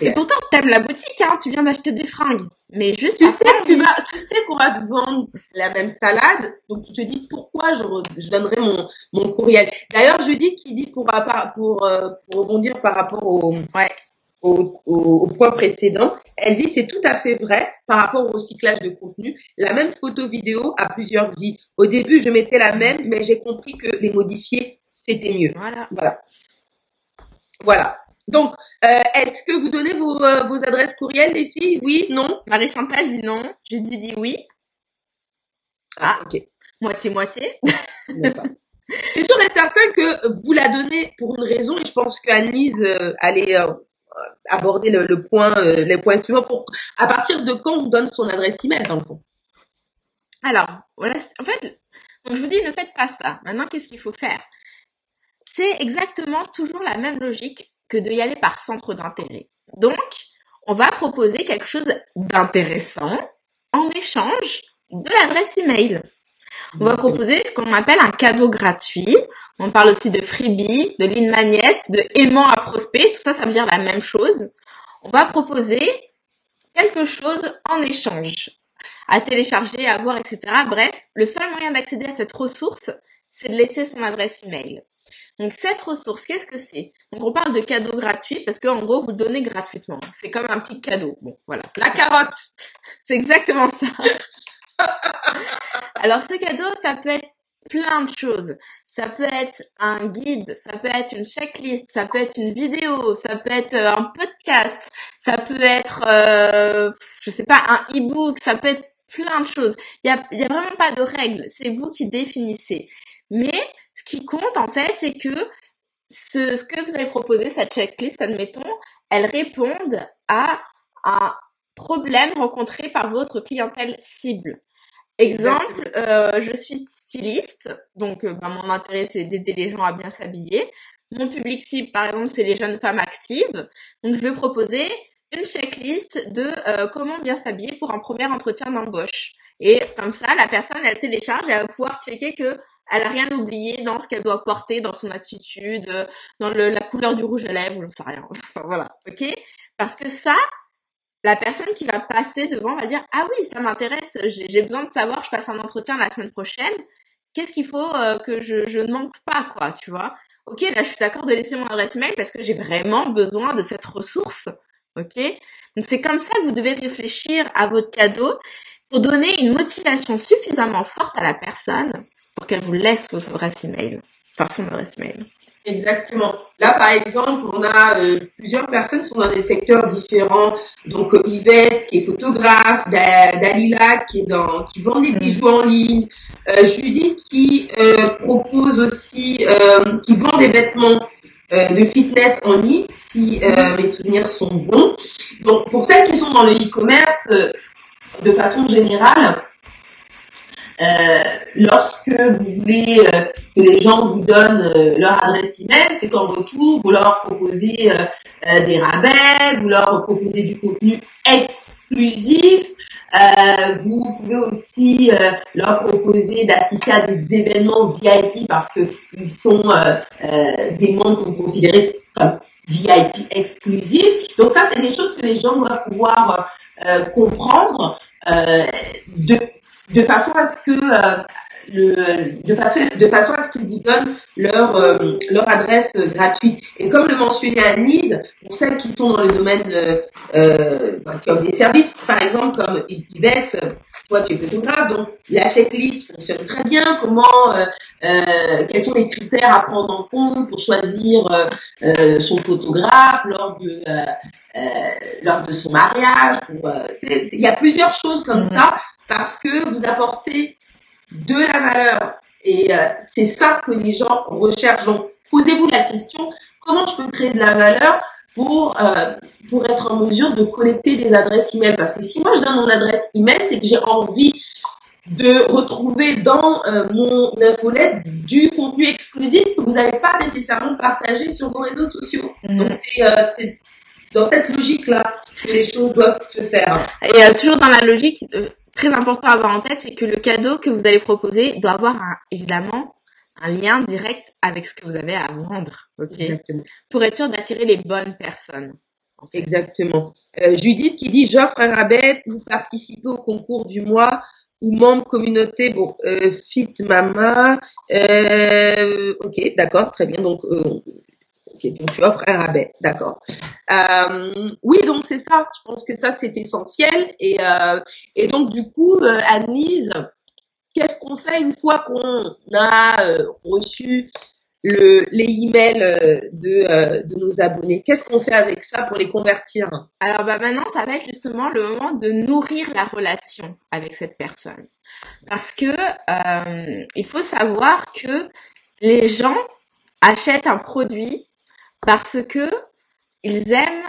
Et pourtant, t'aimes la boutique, hein, tu viens d'acheter des fringues. Mais juste tu sais, tu, vas, tu sais qu'on va te vendre la même salade, donc tu te dis pourquoi je, je donnerai mon, mon courriel? D'ailleurs, je dis qui dit pour, pour, euh, pour rebondir par rapport au, ouais au, point précédent, elle dit c'est tout à fait vrai par rapport au recyclage de contenu. La même photo vidéo a plusieurs vies. Au début, je mettais la même, mais j'ai compris que les modifier, c'était mieux. Voilà. Voilà. Voilà. Donc, euh, est-ce que vous donnez vos, euh, vos adresses courriels, les filles? Oui, non? Marie-Chantal dit non. Je dis, dit oui. Ah, ah, ok. Moitié-moitié. C'est sûr et certain que vous la donnez pour une raison et je pense qu'Anise, euh, elle est aborder le, point, euh, les points suivants pour à partir de quand on donne son adresse email dans le fond? Alors, voilà, en fait, donc je vous dis ne faites pas ça. Maintenant, qu'est-ce qu'il faut faire? C'est exactement toujours la même logique que de y aller par centre d'intérêt. Donc, on va proposer quelque chose d'intéressant en échange de l'adresse email. On va proposer ce qu'on appelle un cadeau gratuit. On parle aussi de freebie, de ligne magnète, de aimant à prospect. Tout ça, ça veut dire la même chose. On va proposer quelque chose en échange à télécharger, à voir, etc. Bref, le seul moyen d'accéder à cette ressource, c'est de laisser son adresse email. Donc cette ressource, qu'est-ce que c'est? Donc on parle de cadeau gratuit parce qu'en gros vous le donnez gratuitement. C'est comme un petit cadeau. Bon, voilà. La carotte. C'est exactement ça. Alors ce cadeau, ça peut être plein de choses. Ça peut être un guide, ça peut être une checklist, ça peut être une vidéo, ça peut être euh, un podcast, ça peut être, euh, je sais pas, un e-book, ça peut être plein de choses. Il y a, vraiment pas de règles. C'est vous qui définissez. Mais ce qui compte en fait, c'est que ce, ce que vous avez proposé, cette checklist, admettons, elle réponde à un problème rencontré par votre clientèle cible. Exemple, euh, je suis styliste, donc euh, ben, mon intérêt c'est d'aider les gens à bien s'habiller. Mon public cible, par exemple, c'est les jeunes femmes actives. Donc je vais proposer une checklist de euh, comment bien s'habiller pour un premier entretien d'embauche. Et comme ça, la personne, elle télécharge, elle va pouvoir checker que elle a rien oublié dans ce qu'elle doit porter, dans son attitude, dans le, la couleur du rouge à lèvres, je ne sais rien. *laughs* Enfin, voilà, ok? Parce que ça, la personne qui va passer devant va dire ah oui ça m'intéresse j'ai besoin de savoir je passe un entretien la semaine prochaine. Qu'est-ce qu'il faut euh, que je, ne manque pas quoi tu vois? Ok là je suis d'accord de laisser mon adresse mail parce que j'ai vraiment besoin de cette ressource ok? Donc c'est comme ça que vous devez réfléchir à votre cadeau pour donner une motivation suffisamment forte à la personne pour qu'elle vous laisse vos adresses email enfin son adresse mail Exactement. Là, par exemple, on a euh, plusieurs personnes qui sont dans des secteurs différents. Donc, euh, Yvette, qui est photographe, Dalila, qui est dans, qui vend des bijoux en ligne, euh, Judith, qui euh, propose aussi, qui vend des vêtements de fitness en ligne, si mes souvenirs sont bons. Donc, pour celles qui sont dans le e-commerce, de façon générale, euh, lorsque vous voulez euh, que les gens vous donnent euh, leur adresse email, c'est qu'en retour, vous leur proposez des rabais, vous leur proposez du contenu exclusif, vous pouvez aussi leur proposer d'assister à des événements VIP parce que ils sont des membres que vous considérez comme VIP exclusifs. Donc ça, c'est des choses que les gens doivent pouvoir comprendre de de façon à ce que euh, le, de façon de façon à ce qu'ils y donnent leur euh, leur adresse gratuite. Et comme le mentionnait Anise, pour celles qui sont dans le domaine euh, euh qui offrent des services, par exemple comme Yvette, toi tu es photographe, donc la checklist fonctionne très bien. Comment euh, quels sont les critères à prendre en compte pour choisir son photographe lors de lors de son mariage. Il y a plusieurs choses comme mmh. ça parce que vous apportez de la valeur. Et euh, c'est ça que les gens recherchent. Donc, posez-vous la question, comment je peux créer de la valeur pour, euh, pour être en mesure de collecter des adresses email? Parce que si moi je donne mon adresse email, c'est que j'ai envie de retrouver dans euh, mon infolette du contenu exclusif que vous n'avez pas nécessairement partagé sur vos réseaux sociaux. Mmh. Donc c'est dans cette logique-là que les choses doivent se faire. Et toujours dans la logique, très important à avoir en tête, c'est que le cadeau que vous allez proposer doit avoir un, évidemment un lien direct avec ce que vous avez à vendre. Exactement. Pour être sûr d'attirer les bonnes personnes. Exactement. Euh, Judith qui dit j'offre un rabais pour participer au concours du mois ou membre communauté. Bon, euh, Fit Mama. Euh, ok, d'accord, très bien. Donc donc tu offres un rabais, d'accord. Euh, oui, donc c'est ça. Je pense que ça c'est essentiel. Et, euh, donc du coup, euh, Anise, qu'est-ce qu'on fait une fois qu'on a euh, reçu le, les emails de, de nos abonnés? Qu'est-ce qu'on fait avec ça pour les convertir? Alors bah maintenant, ça va être justement le moment de nourrir la relation avec cette personne, parce que il faut savoir que les gens achètent un produit parce que ils aiment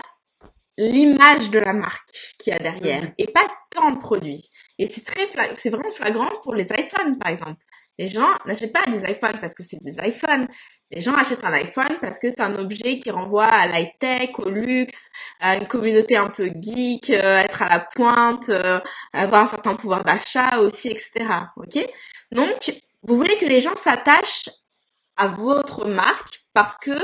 l'image de la marque qu'il y a derrière mhm. et pas tant de produits. Et c'est très c'est vraiment flagrant pour les iPhones par exemple. Les gens n'achètent pas des iPhones parce que c'est des iPhones. Les gens achètent un iPhone parce que c'est un objet qui renvoie à l'high-tech, au luxe, à une communauté un peu geek, euh, être à la pointe, euh, avoir un certain pouvoir d'achat aussi, etc. Ok? Donc, vous voulez que les gens s'attachent à votre marque parce que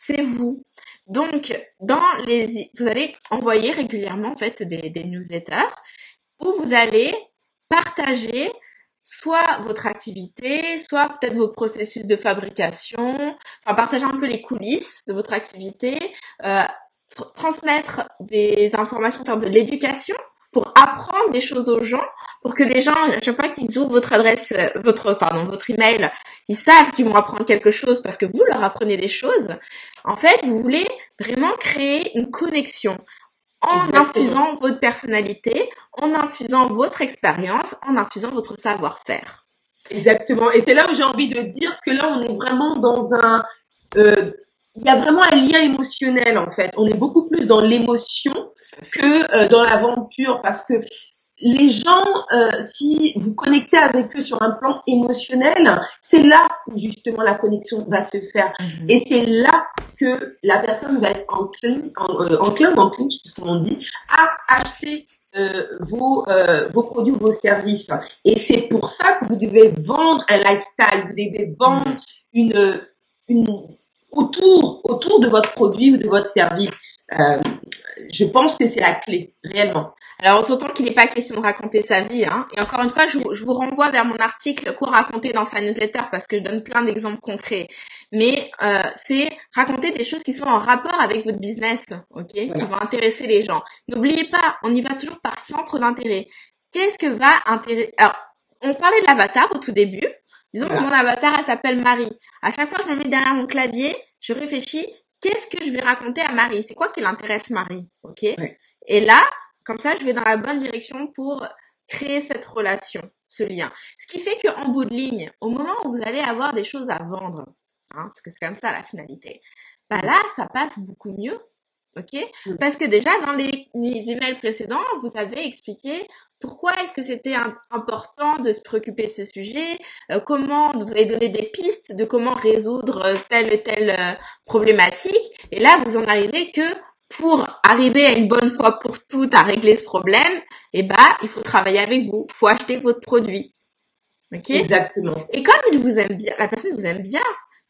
c'est vous. Donc, dans les, vous allez envoyer régulièrement en fait des, newsletters où vous allez partager soit votre activité, soit peut-être vos processus de fabrication, enfin partager un peu les coulisses de votre activité, euh, transmettre des informations, faire de l'éducation pour apprendre des choses aux gens, pour que les gens, à chaque fois qu'ils ouvrent votre adresse, euh, votre, pardon, votre email, ils savent qu'ils vont apprendre quelque chose parce que vous leur apprenez des choses. En fait, vous voulez vraiment créer une connexion en infusant votre personnalité, en infusant votre expérience, en infusant votre savoir-faire. Exactement. Et c'est là où j'ai envie de dire que là, on est vraiment dans un... Euh, il y a vraiment un lien émotionnel en fait. On est beaucoup plus dans l'émotion que euh, dans l'aventure parce que les gens, euh, si vous connectez avec eux sur un plan émotionnel, c'est là où justement la connexion va se faire. Mhm. Et c'est là que la personne va être enclin, en, euh, enclin ou enclin, je sais pas comment on dit, à acheter euh, vos, euh, vos produits ou vos services. Et c'est pour ça que vous devez vendre un lifestyle, vous devez vendre mhm. une, une autour, autour de votre produit ou de votre service. Euh, je pense que c'est la clé, réellement. Alors, on s'entend qu'il n'est pas question de raconter sa vie. Hein. Et encore une fois, je, je, vous renvoie vers mon article Quoi raconter dans sa newsletter parce que je donne plein d'exemples concrets. Mais euh, c'est raconter des choses qui sont en rapport avec votre business, ok, qui vont intéresser les gens. N'oubliez pas, on y va toujours par centre d'intérêt. Qu'est-ce que va intéresser? Alors, on parlait de l'avatar au tout début. Disons que mon avatar, elle s'appelle Marie. À chaque fois que je me mets derrière mon clavier, je réfléchis, qu'est-ce que je vais raconter à Marie? C'est quoi qui l'intéresse Marie? Ok Et là, comme ça, je vais dans la bonne direction pour créer cette relation, ce lien. Ce qui fait qu'en bout de ligne, au moment où vous allez avoir des choses à vendre, hein, parce que c'est comme ça la finalité, bah là, ça passe beaucoup mieux. OK? Parce que déjà, dans les, les, emails précédents, vous avez expliqué pourquoi est-ce que c'était important de se préoccuper de ce sujet, euh, comment vous avez donné des pistes de comment résoudre telle et telle euh, problématique. Et là, vous en arrivez que pour arriver à une bonne fois pour toutes à régler ce problème, eh ben, il faut travailler avec vous. Il faut acheter votre produit. OK? Exactement. Et comme il vous aime bien, la personne vous aime bien,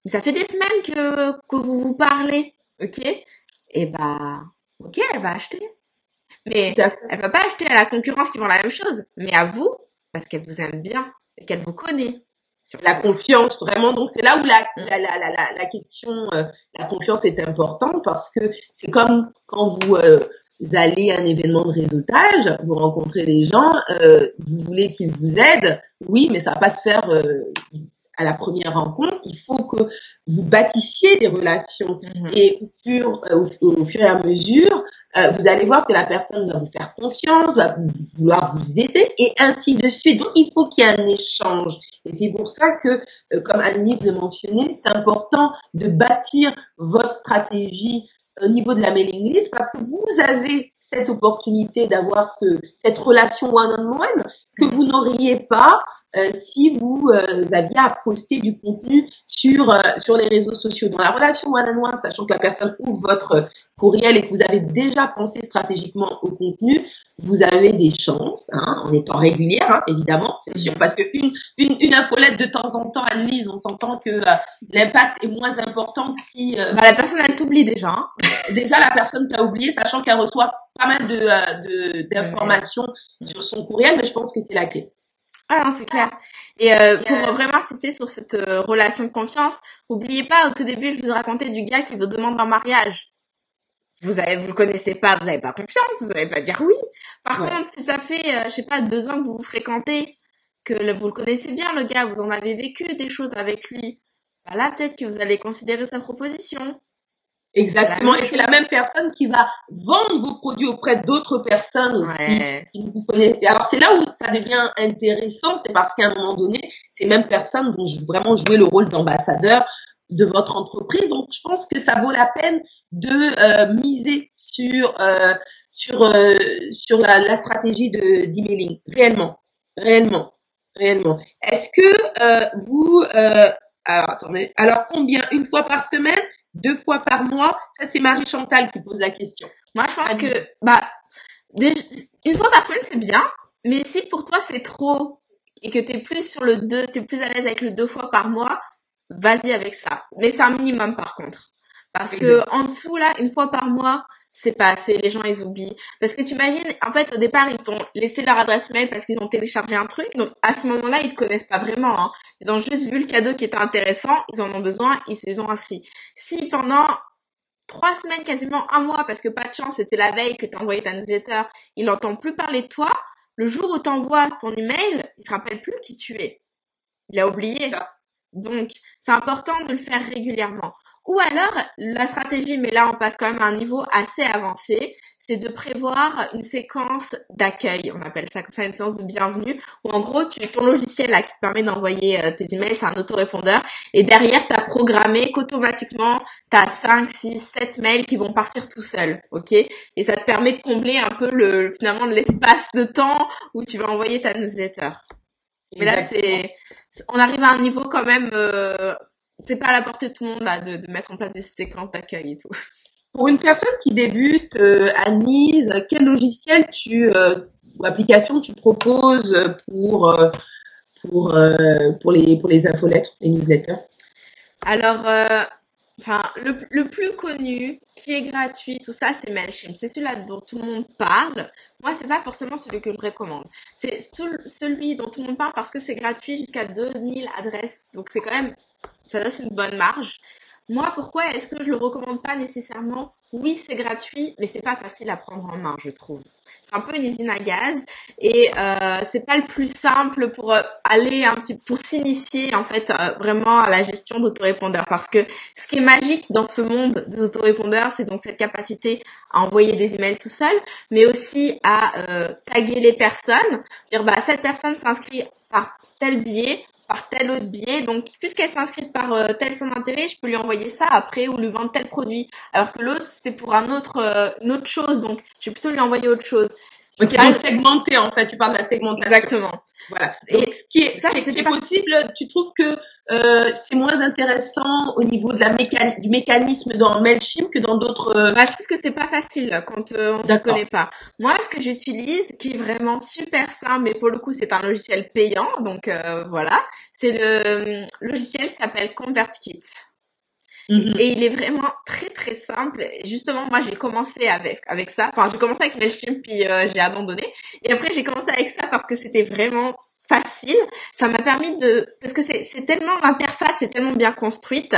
mais ça fait des semaines que, que vous vous parlez. OK? Eh ben, OK, elle va acheter. Mais elle va pas acheter à la concurrence qui vend la même chose, mais à vous, parce qu'elle vous aime bien et qu'elle vous connaît la confiance vraiment. Donc c'est là où la la, la, la, la question euh, la confiance est importante parce que c'est comme quand vous, euh, allez à un événement de réseautage vous rencontrez des gens euh, vous voulez qu'ils vous aident. Oui mais ça va pas se faire à la première rencontre il faut que vous bâtissiez des relations mm-hmm. et sur, au, fur et à mesure vous allez voir que la personne va vous faire confiance, va vouloir vous aider et ainsi de suite. Donc, il faut qu'il y ait un échange. Et c'est pour ça que, euh, comme Annelise le mentionnait, c'est important de bâtir votre stratégie au niveau de la mailing list parce que vous avez cette opportunité d'avoir ce, cette relation one-on-one que vous n'auriez pas euh, si vous euh, aviez à poster du contenu sur euh, sur les réseaux sociaux. Dans la relation one-on-one, sachant que la personne ouvre votre courriel et que vous avez déjà pensé stratégiquement au contenu, vous avez des chances, hein, en étant régulière, hein, évidemment, c'est sûr, parce que une, une, une infolette de temps en temps, Annelise, on s'entend que l'impact est moins important que si... Bah, la personne, elle t'oublie déjà. Hein. *laughs* Déjà, la personne t'a oublié, sachant qu'elle reçoit pas mal de d'informations sur son courriel, mais je pense que c'est la clé. Ah non, c'est clair. Et euh, pour vraiment insister sur cette euh, relation de confiance, n'oubliez pas, au tout début, je vous racontais du gars qui vous demande un mariage. Vous avez, vous le connaissez pas, vous n'avez pas confiance, vous n'allez pas dire oui. Par contre, si ça fait, euh, je sais pas, deux ans que vous vous fréquentez, que vous le connaissez bien, le gars, vous en avez vécu des choses avec lui, bah là, peut-être que vous allez considérer sa proposition. Exactement. Et c'est la même personne qui va vendre vos produits auprès d'autres personnes aussi. vous Alors c'est là où ça devient intéressant, c'est parce qu'à un moment donné, ces mêmes personnes vont vraiment jouer le rôle d'ambassadeur de votre entreprise. Donc je pense que ça vaut la peine de euh, miser sur euh, sur euh, sur la, la, stratégie de d'emailing réellement, réellement, réellement. Est-ce que vous alors attendez, alors combien? Une fois par semaine? Deux fois par mois Ça, c'est Marie Chantal qui pose la question. Moi, je pense que, bah, une fois par semaine, c'est bien. Mais si pour toi, c'est trop et que tu es plus sur le deux, tu es plus à l'aise avec le deux fois par mois, vas-y avec ça. Mais c'est un minimum par contre. Parce que en dessous, là, une fois par mois, c'est pas assez, les gens ils oublient. Parce que tu imagines, en fait, au départ, ils t'ont laissé leur adresse mail parce qu'ils ont téléchargé un truc. Donc, à ce moment-là, ils te connaissent pas vraiment. Hein. Ils ont juste vu le cadeau qui était intéressant, ils en ont besoin, ils se sont inscrits. Si pendant trois semaines, quasiment un mois, parce que pas de chance, c'était la veille que t'as envoyé ta newsletter, il n'entend plus parler de toi, le jour où t'envoies ton email, il se rappelle plus qui tu es. Il a oublié. Donc, c'est important de le faire régulièrement. Ou alors, la stratégie, mais là on passe quand même à un niveau assez avancé, c'est de prévoir une séquence d'accueil, on appelle ça comme ça une séance de bienvenue, où en gros, tu, ton logiciel là qui te permet d'envoyer euh, tes emails, c'est un autorépondeur, et derrière, tu as programmé qu'automatiquement, tu as 5, 6, 7 mails qui vont partir tout seuls, ok? Et ça te permet de combler un peu le finalement l'espace de temps où tu vas envoyer ta newsletter. Mais là, c'est, on arrive à un niveau quand même euh, c'est pas à la portée de tout le monde là, de, de mettre en place des séquences d'accueil et tout. Pour une personne qui débute, euh, Anise, quel logiciel tu euh, ou application tu proposes pour euh, pour euh, pour les pour les infolettres, les newsletters? Alors, enfin, le, le plus connu, qui est gratuit, tout ça, c'est Mailchimp. C'est celui-là dont tout le monde parle. Moi, c'est pas forcément celui que je recommande. C'est celui dont tout le monde parle parce que c'est gratuit jusqu'à 2000 adresses. Donc, c'est quand même ça laisse une bonne marge. Moi, pourquoi est-ce que je le recommande pas nécessairement? Oui, c'est gratuit, mais c'est pas facile à prendre en main, je trouve. C'est un peu une usine à gaz et euh, c'est pas le plus simple pour euh, aller un petit pour s'initier en fait euh, vraiment à la gestion d'autorépondeurs parce que ce qui est magique dans ce monde des autorépondeurs, c'est donc cette capacité à envoyer des emails tout seul, mais aussi à euh, taguer les personnes, dire bah cette personne s'inscrit par tel biais, par tel autre biais. Donc, puisqu'elle s'inscrit par euh, tel son intérêt, je peux lui envoyer ça après ou lui vendre tel produit. Alors que l'autre, c'était pour un autre, euh, une autre chose. Donc, je vais plutôt lui envoyer autre chose. Donc, il segmenté, en fait. Tu parles de la segmentation. Exactement. Voilà. Et ce qui est, ça, c'est possible, tu trouves que euh, c'est moins intéressant au niveau de la mécan du mécanisme dans Mailchimp que dans d'autres. Euh... Bah, je trouve que c'est pas facile quand euh, on ne connaît pas. Moi, ce que j'utilise, qui est vraiment super simple, mais pour le coup, c'est un logiciel payant, donc euh, voilà, c'est le euh, logiciel qui s'appelle ConvertKit. Mm-hmm. Et il est vraiment très très simple. justement, moi j'ai commencé avec avec ça. Enfin, j'ai commencé avec Mailchimp puis euh, j'ai abandonné. Et après j'ai commencé avec ça parce que c'était vraiment facile. Ça m'a permis de parce que c'est c'est tellement l'interface est tellement bien construite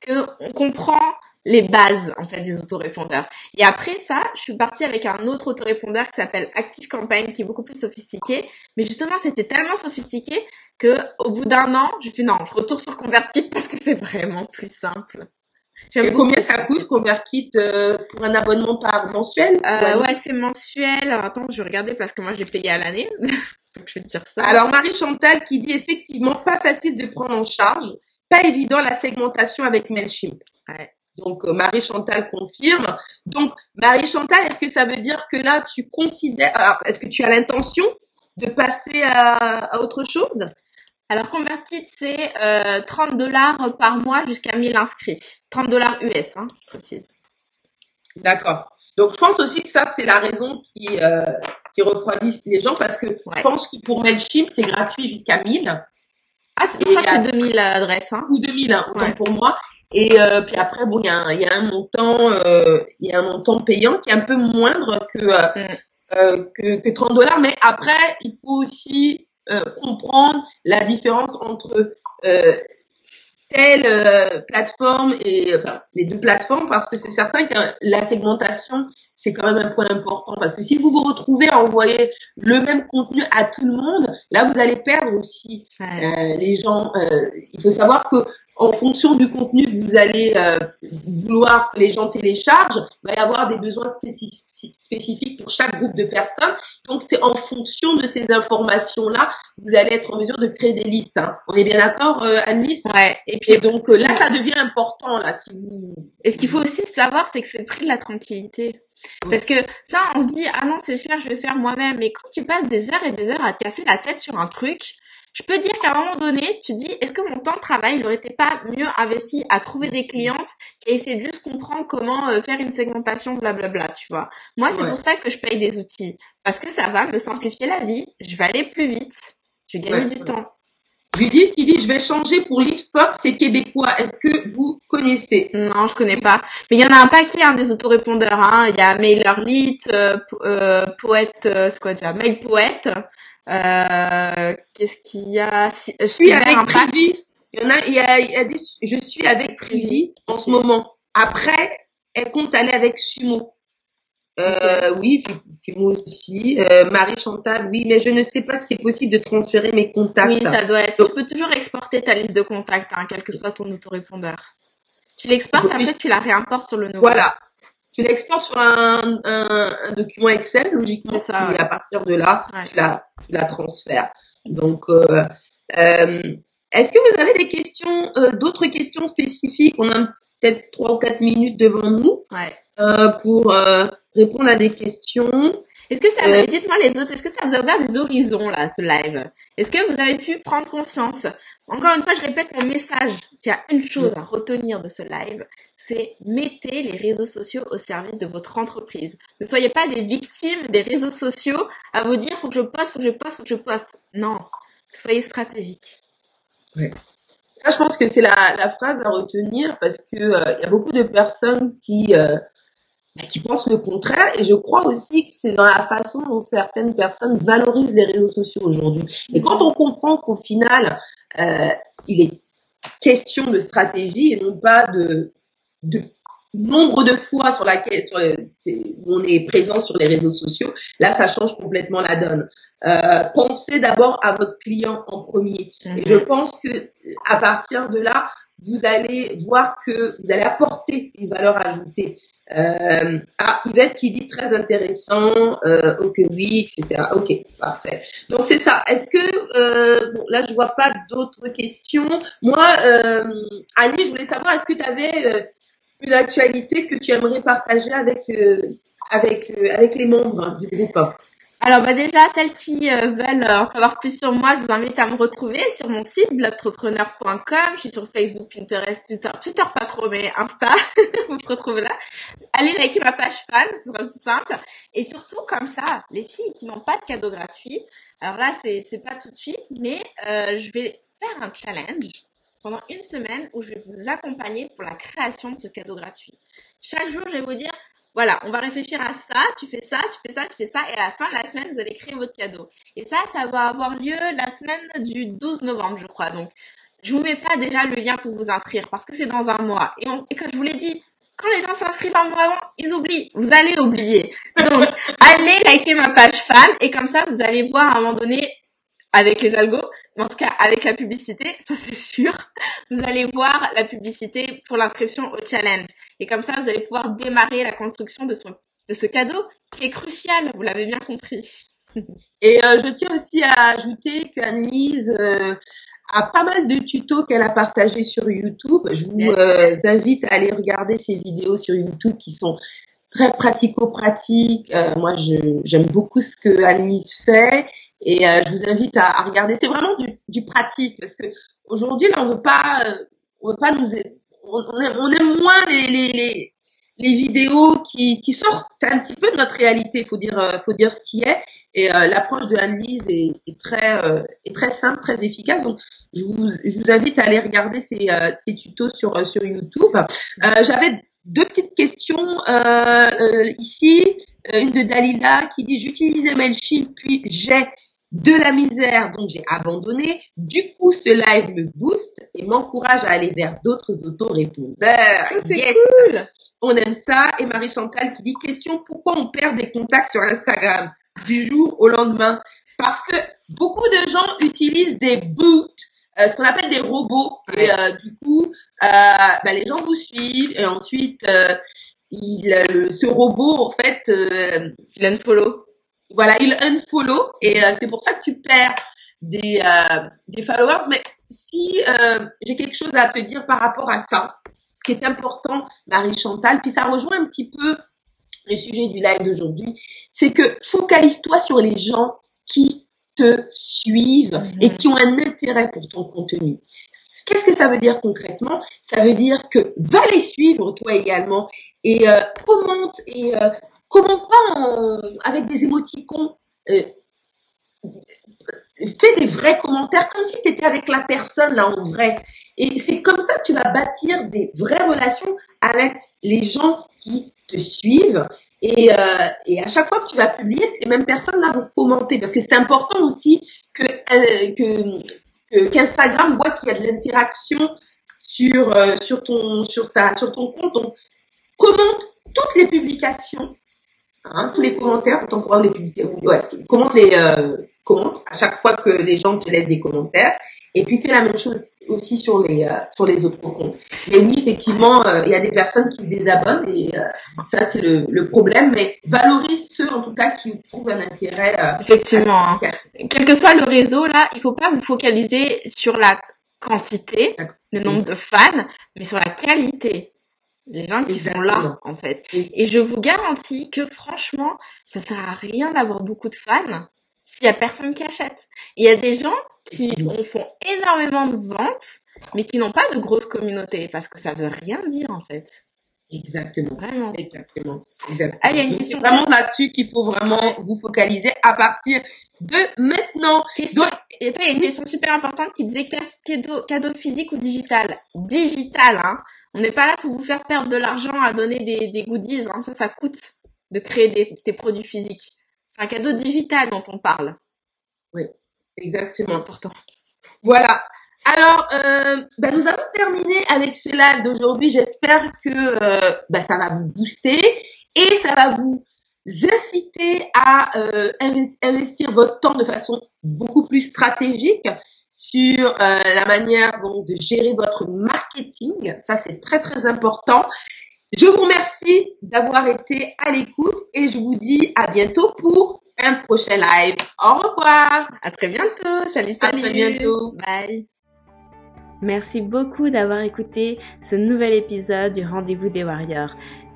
que on comprend les bases en fait des autorépondeurs. Et après ça, je suis partie avec un autre autorépondeur qui s'appelle Active Campaign qui est beaucoup plus sophistiqué. Mais justement, c'était tellement sophistiqué que au bout d'un an, j'ai fait non, je retourne sur ConvertKit parce que c'est vraiment plus simple. Et combien ça coûte ConvertKit euh, pour un abonnement par mensuel euh, Ouais, c'est mensuel. Alors, attends, je vais regarder parce que moi j'ai payé à l'année. *laughs* Donc je vais te dire ça. Alors Marie Chantal qui dit effectivement pas facile de prendre en charge, pas évident la segmentation avec Mailchimp. Ouais. Donc euh, Marie Chantal confirme. Donc Marie Chantal, est-ce que ça veut dire que là tu considères, est-ce que tu as l'intention de passer à, à autre chose? Alors converti, c'est euh, 30 dollars par mois jusqu'à 1000 inscrits. 30 dollars US, hein, je précise. D'accord. Donc je pense aussi que ça c'est la raison qui euh, qui refroidit les gens parce que Ouais. je pense que pour Mailchimp c'est gratuit jusqu'à 1000 Ah, c'est- je crois que c'est 2000 adresses. Hein. ou 2000 hein, autant Ouais. pour moi. Et euh, puis après bon il y a un, il y a un montant euh, il y a un montant payant qui est un peu moindre que euh, Mm. euh, que, que 30 dollars mais après il faut aussi euh, comprendre la différence entre euh, telle euh, plateforme et enfin les deux plateformes parce que c'est certain que la segmentation c'est quand même un point important parce que si vous vous retrouvez à envoyer le même contenu à tout le monde là vous allez perdre aussi Ouais. euh, les gens euh, il faut savoir que en fonction du contenu que vous allez euh, vouloir que les gens téléchargent, il va y avoir des besoins spécifiques spécifiques pour chaque groupe de personnes. Donc c'est en fonction de ces informations-là que vous allez être en mesure de créer des listes. hein. On est bien d'accord, euh, Annelise Ouais. Et puis, Et donc euh, là, ça devient important là si vous. et ce qu'il faut aussi savoir, c'est que c'est le prix de la tranquillité. Parce que ça, on se dit, ah non, c'est cher, je vais faire moi-même. Mais quand tu passes des heures et des heures à te casser la tête sur un truc, je peux dire qu'à un moment donné, tu dis, est-ce que mon temps de travail n'aurait été pas mieux investi à trouver des clientes et essayer de juste comprendre comment euh, faire une segmentation, blablabla, tu vois. Moi, c'est Ouais. pour ça que je paye des outils. Parce que ça va me simplifier la vie. Je vais aller plus vite. Je vais gagner Ouais, du temps. Judith qui dit je vais changer pour Lead Fox, c'est québécois. Est-ce que vous connaissez? Non, je connais pas. Mais il y en a un paquet, hein, des autorépondeurs. Hein. Il y a MailerLite, euh, euh, Poète, euh, c'est quoi déjà? Mail Poète. Euh, Qu'est-ce qu'il y a? Si- euh, Je suis avec. Privy. Il y en a, il y a, il y a des, je suis avec Privy en ce moment. Après, elle compte aller avec Sumo. Euh, oui, Fimo aussi. Euh, Marie Chantal, oui, mais je ne sais pas si c'est possible de transférer mes contacts. Oui, ça doit être. tu peux toujours exporter ta liste de contacts, hein, quel que soit ton autorépondeur. Tu l'exportes, après tu la réimportes sur le nouveau. Voilà. Tu l'exportes sur un, un, document Excel, logiquement. Ça, et à partir de là, tu, la, tu la transfères. Donc, euh, euh, est-ce que vous avez des questions, euh, d'autres questions spécifiques? On a peut-être trois ou quatre minutes devant nous pour répondre à des questions. Est-ce que ça, euh, dites-moi les autres, est-ce que ça vous a ouvert des horizons là, ce live? Est-ce que vous avez pu prendre conscience? Encore une fois, je répète mon message. S'il y a une chose à retenir de ce live, c'est mettez les réseaux sociaux au service de votre entreprise. Ne soyez pas des victimes des réseaux sociaux à vous dire faut que je poste, faut que je poste, faut que je poste. Non, soyez stratégique. Ouais. Ça, je pense que c'est la, la, phrase à retenir parce que euh, il y a beaucoup de personnes qui euh, qui pensent le contraire. Et je crois aussi que c'est dans la façon dont certaines personnes valorisent les réseaux sociaux aujourd'hui. Et quand on comprend qu'au final, euh, il est question de stratégie et non pas de, de nombre de fois sur laquelle sur on est présent sur les réseaux sociaux, là ça change complètement la donne. Euh, pensez d'abord à votre client en premier. Et je mhm. pense que à partir de là, vous allez voir que vous allez apporter une valeur ajoutée. Euh, ah, Yvette qui dit très intéressant, euh, ok oui, etc. Ok, parfait. Donc c'est ça. Est-ce que euh, bon, là je vois pas d'autres questions. Moi, euh, Annie, je voulais savoir, est-ce que tu avais euh, une actualité que tu aimerais partager avec euh, avec avec les membres du groupe? Alors bah déjà, celles qui euh, veulent en savoir plus sur moi, je vous invite à me retrouver sur mon site blogtrepreneur.com. Je suis sur Facebook, Pinterest, Twitter, Twitter pas trop, mais Insta, *laughs* vous me retrouvez là. Allez liker ma page fan, ce sera aussi simple. Et surtout comme ça, les filles qui n'ont pas de cadeau gratuit, alors là c'est c'est pas tout de suite, mais euh, je vais faire un challenge pendant une semaine où je vais vous accompagner pour la création de ce cadeau gratuit. Chaque jour, je vais vous dire voilà, on va réfléchir à ça, tu fais ça, tu fais ça, tu fais ça, et à la fin de la semaine, vous allez créer votre cadeau. Et ça, ça va avoir lieu la semaine du 12 novembre, je crois. Donc, je vous mets pas déjà le lien pour vous inscrire, parce que c'est dans un mois. Et, et comme je vous l'ai dit, quand les gens s'inscrivent un mois avant, ils oublient. Vous allez oublier. Donc, *laughs* allez liker ma page fan, et comme ça, vous allez voir à un moment donné avec les algos, mais en tout cas avec la publicité, *laughs* ça c'est sûr. Vous allez voir la publicité pour l'inscription au challenge. Et comme ça, vous allez pouvoir démarrer la construction de, son, de ce cadeau qui est crucial, vous l'avez bien compris. *laughs* Et euh, je tiens aussi à ajouter qu'Annelise euh, a pas mal de tutos qu'elle a partagés sur YouTube. Je vous euh, invite à aller regarder ces vidéos sur YouTube qui sont très pratico-pratiques. moi, j'aime beaucoup ce que Annelise fait et euh, je vous invite à, à regarder. C'est vraiment du, du, pratique parce que aujourd'hui, on veut pas, euh, on veut pas nous, on, on, aime, moins les, les, les, les, vidéos qui, qui sortent un petit peu de notre réalité. Faut dire, euh, faut dire ce qui est. Et euh, l'approche de Anne-Lise est, est, très, euh, est très simple, très efficace. Donc, je vous, je vous invite à aller regarder ces, ces tutos sur, sur YouTube. J'avais deux petites questions ici. Une de Dalila qui dit j'utilise MailChimp puis j'ai de la misère dont j'ai abandonné. Du coup, ce live me booste et m'encourage à aller vers d'autres autorépondeurs. C'est cool. On aime ça. Et Marie Chantal qui dit question pourquoi on perd des contacts sur Instagram du jour au lendemain? Parce que beaucoup de gens utilisent des boots, euh, ce qu'on appelle des robots. Et euh, du coup, euh, bah, les gens vous suivent et ensuite, il, ce robot en fait, il unfollow voilà, il unfollow et euh, c'est pour ça que tu perds des, euh, des followers. Mais si euh, j'ai quelque chose à te dire par rapport à ça, ce qui est important, Marie Chantal, puis ça rejoint un petit peu le sujet du live d'aujourd'hui, c'est que focalise-toi sur les gens qui te suivent et qui ont un intérêt pour ton contenu. Qu'est-ce que ça veut dire concrètement? Ça veut dire que va les suivre toi également et euh, commente et euh, Comment pas avec des émoticons euh, Fais des vrais commentaires comme si tu étais avec la personne là en vrai. Et c'est comme ça que tu vas bâtir des vraies relations avec les gens qui te suivent. Et, euh, et à chaque fois que tu vas publier, ces mêmes personnes là vont commenter parce que c'est important aussi que euh, que qu'Instagram voit qu'il y a de l'interaction sur euh, sur ton sur ta sur ton compte. Donc commente toutes les publications, hein, tous les commentaires, autant pour les publications, ouais, commente les, euh, à chaque fois que les gens te laissent des commentaires. Et puis fais la même chose aussi sur les euh, sur les autres comptes. Mais oui, effectivement, euh, il y a des personnes qui se désabonnent et euh, ça c'est le, le, problème. Mais valorise ceux en tout cas qui trouvent un intérêt. effectivement. Hein. Quel que soit le réseau là, il faut pas vous focaliser sur la quantité, le nombre de fans, mais sur la qualité. Les gens qui sont là, en fait. Et je vous garantis que franchement, ça sert à rien d'avoir beaucoup de fans s'il y a personne qui achète. Il y a des gens qui font énormément de ventes, mais qui n'ont pas de grosse communauté, parce que ça veut rien dire, en fait. Exactement. Vraiment. Exactement. Exactement. Ah, il y a une question. vraiment là-dessus qu'il faut vraiment vous focaliser à partir de maintenant. Question, il y a une question super importante qui disait cadeau, cadeau physique ou digital? Digital, hein. On n'est pas là pour vous faire perdre de l'argent à donner des, des goodies, hein. Ça, ça coûte de créer des, des produits physiques. C'est un cadeau digital dont on parle. Oui, exactement. important. Voilà. Alors, euh, bah, nous avons terminé avec ce live d'aujourd'hui. J'espère que euh, bah, ça va vous booster et ça va vous inciter à euh, investir votre temps de façon beaucoup plus stratégique sur euh, la manière donc de gérer votre marketing. Ça, c'est très très important. Je vous remercie d'avoir été à l'écoute et je vous dis à bientôt pour un prochain live. Au revoir. À très bientôt. Salut, salut. À très bientôt. Bye. Merci beaucoup d'avoir écouté ce nouvel épisode du Rendez-vous des Warriors.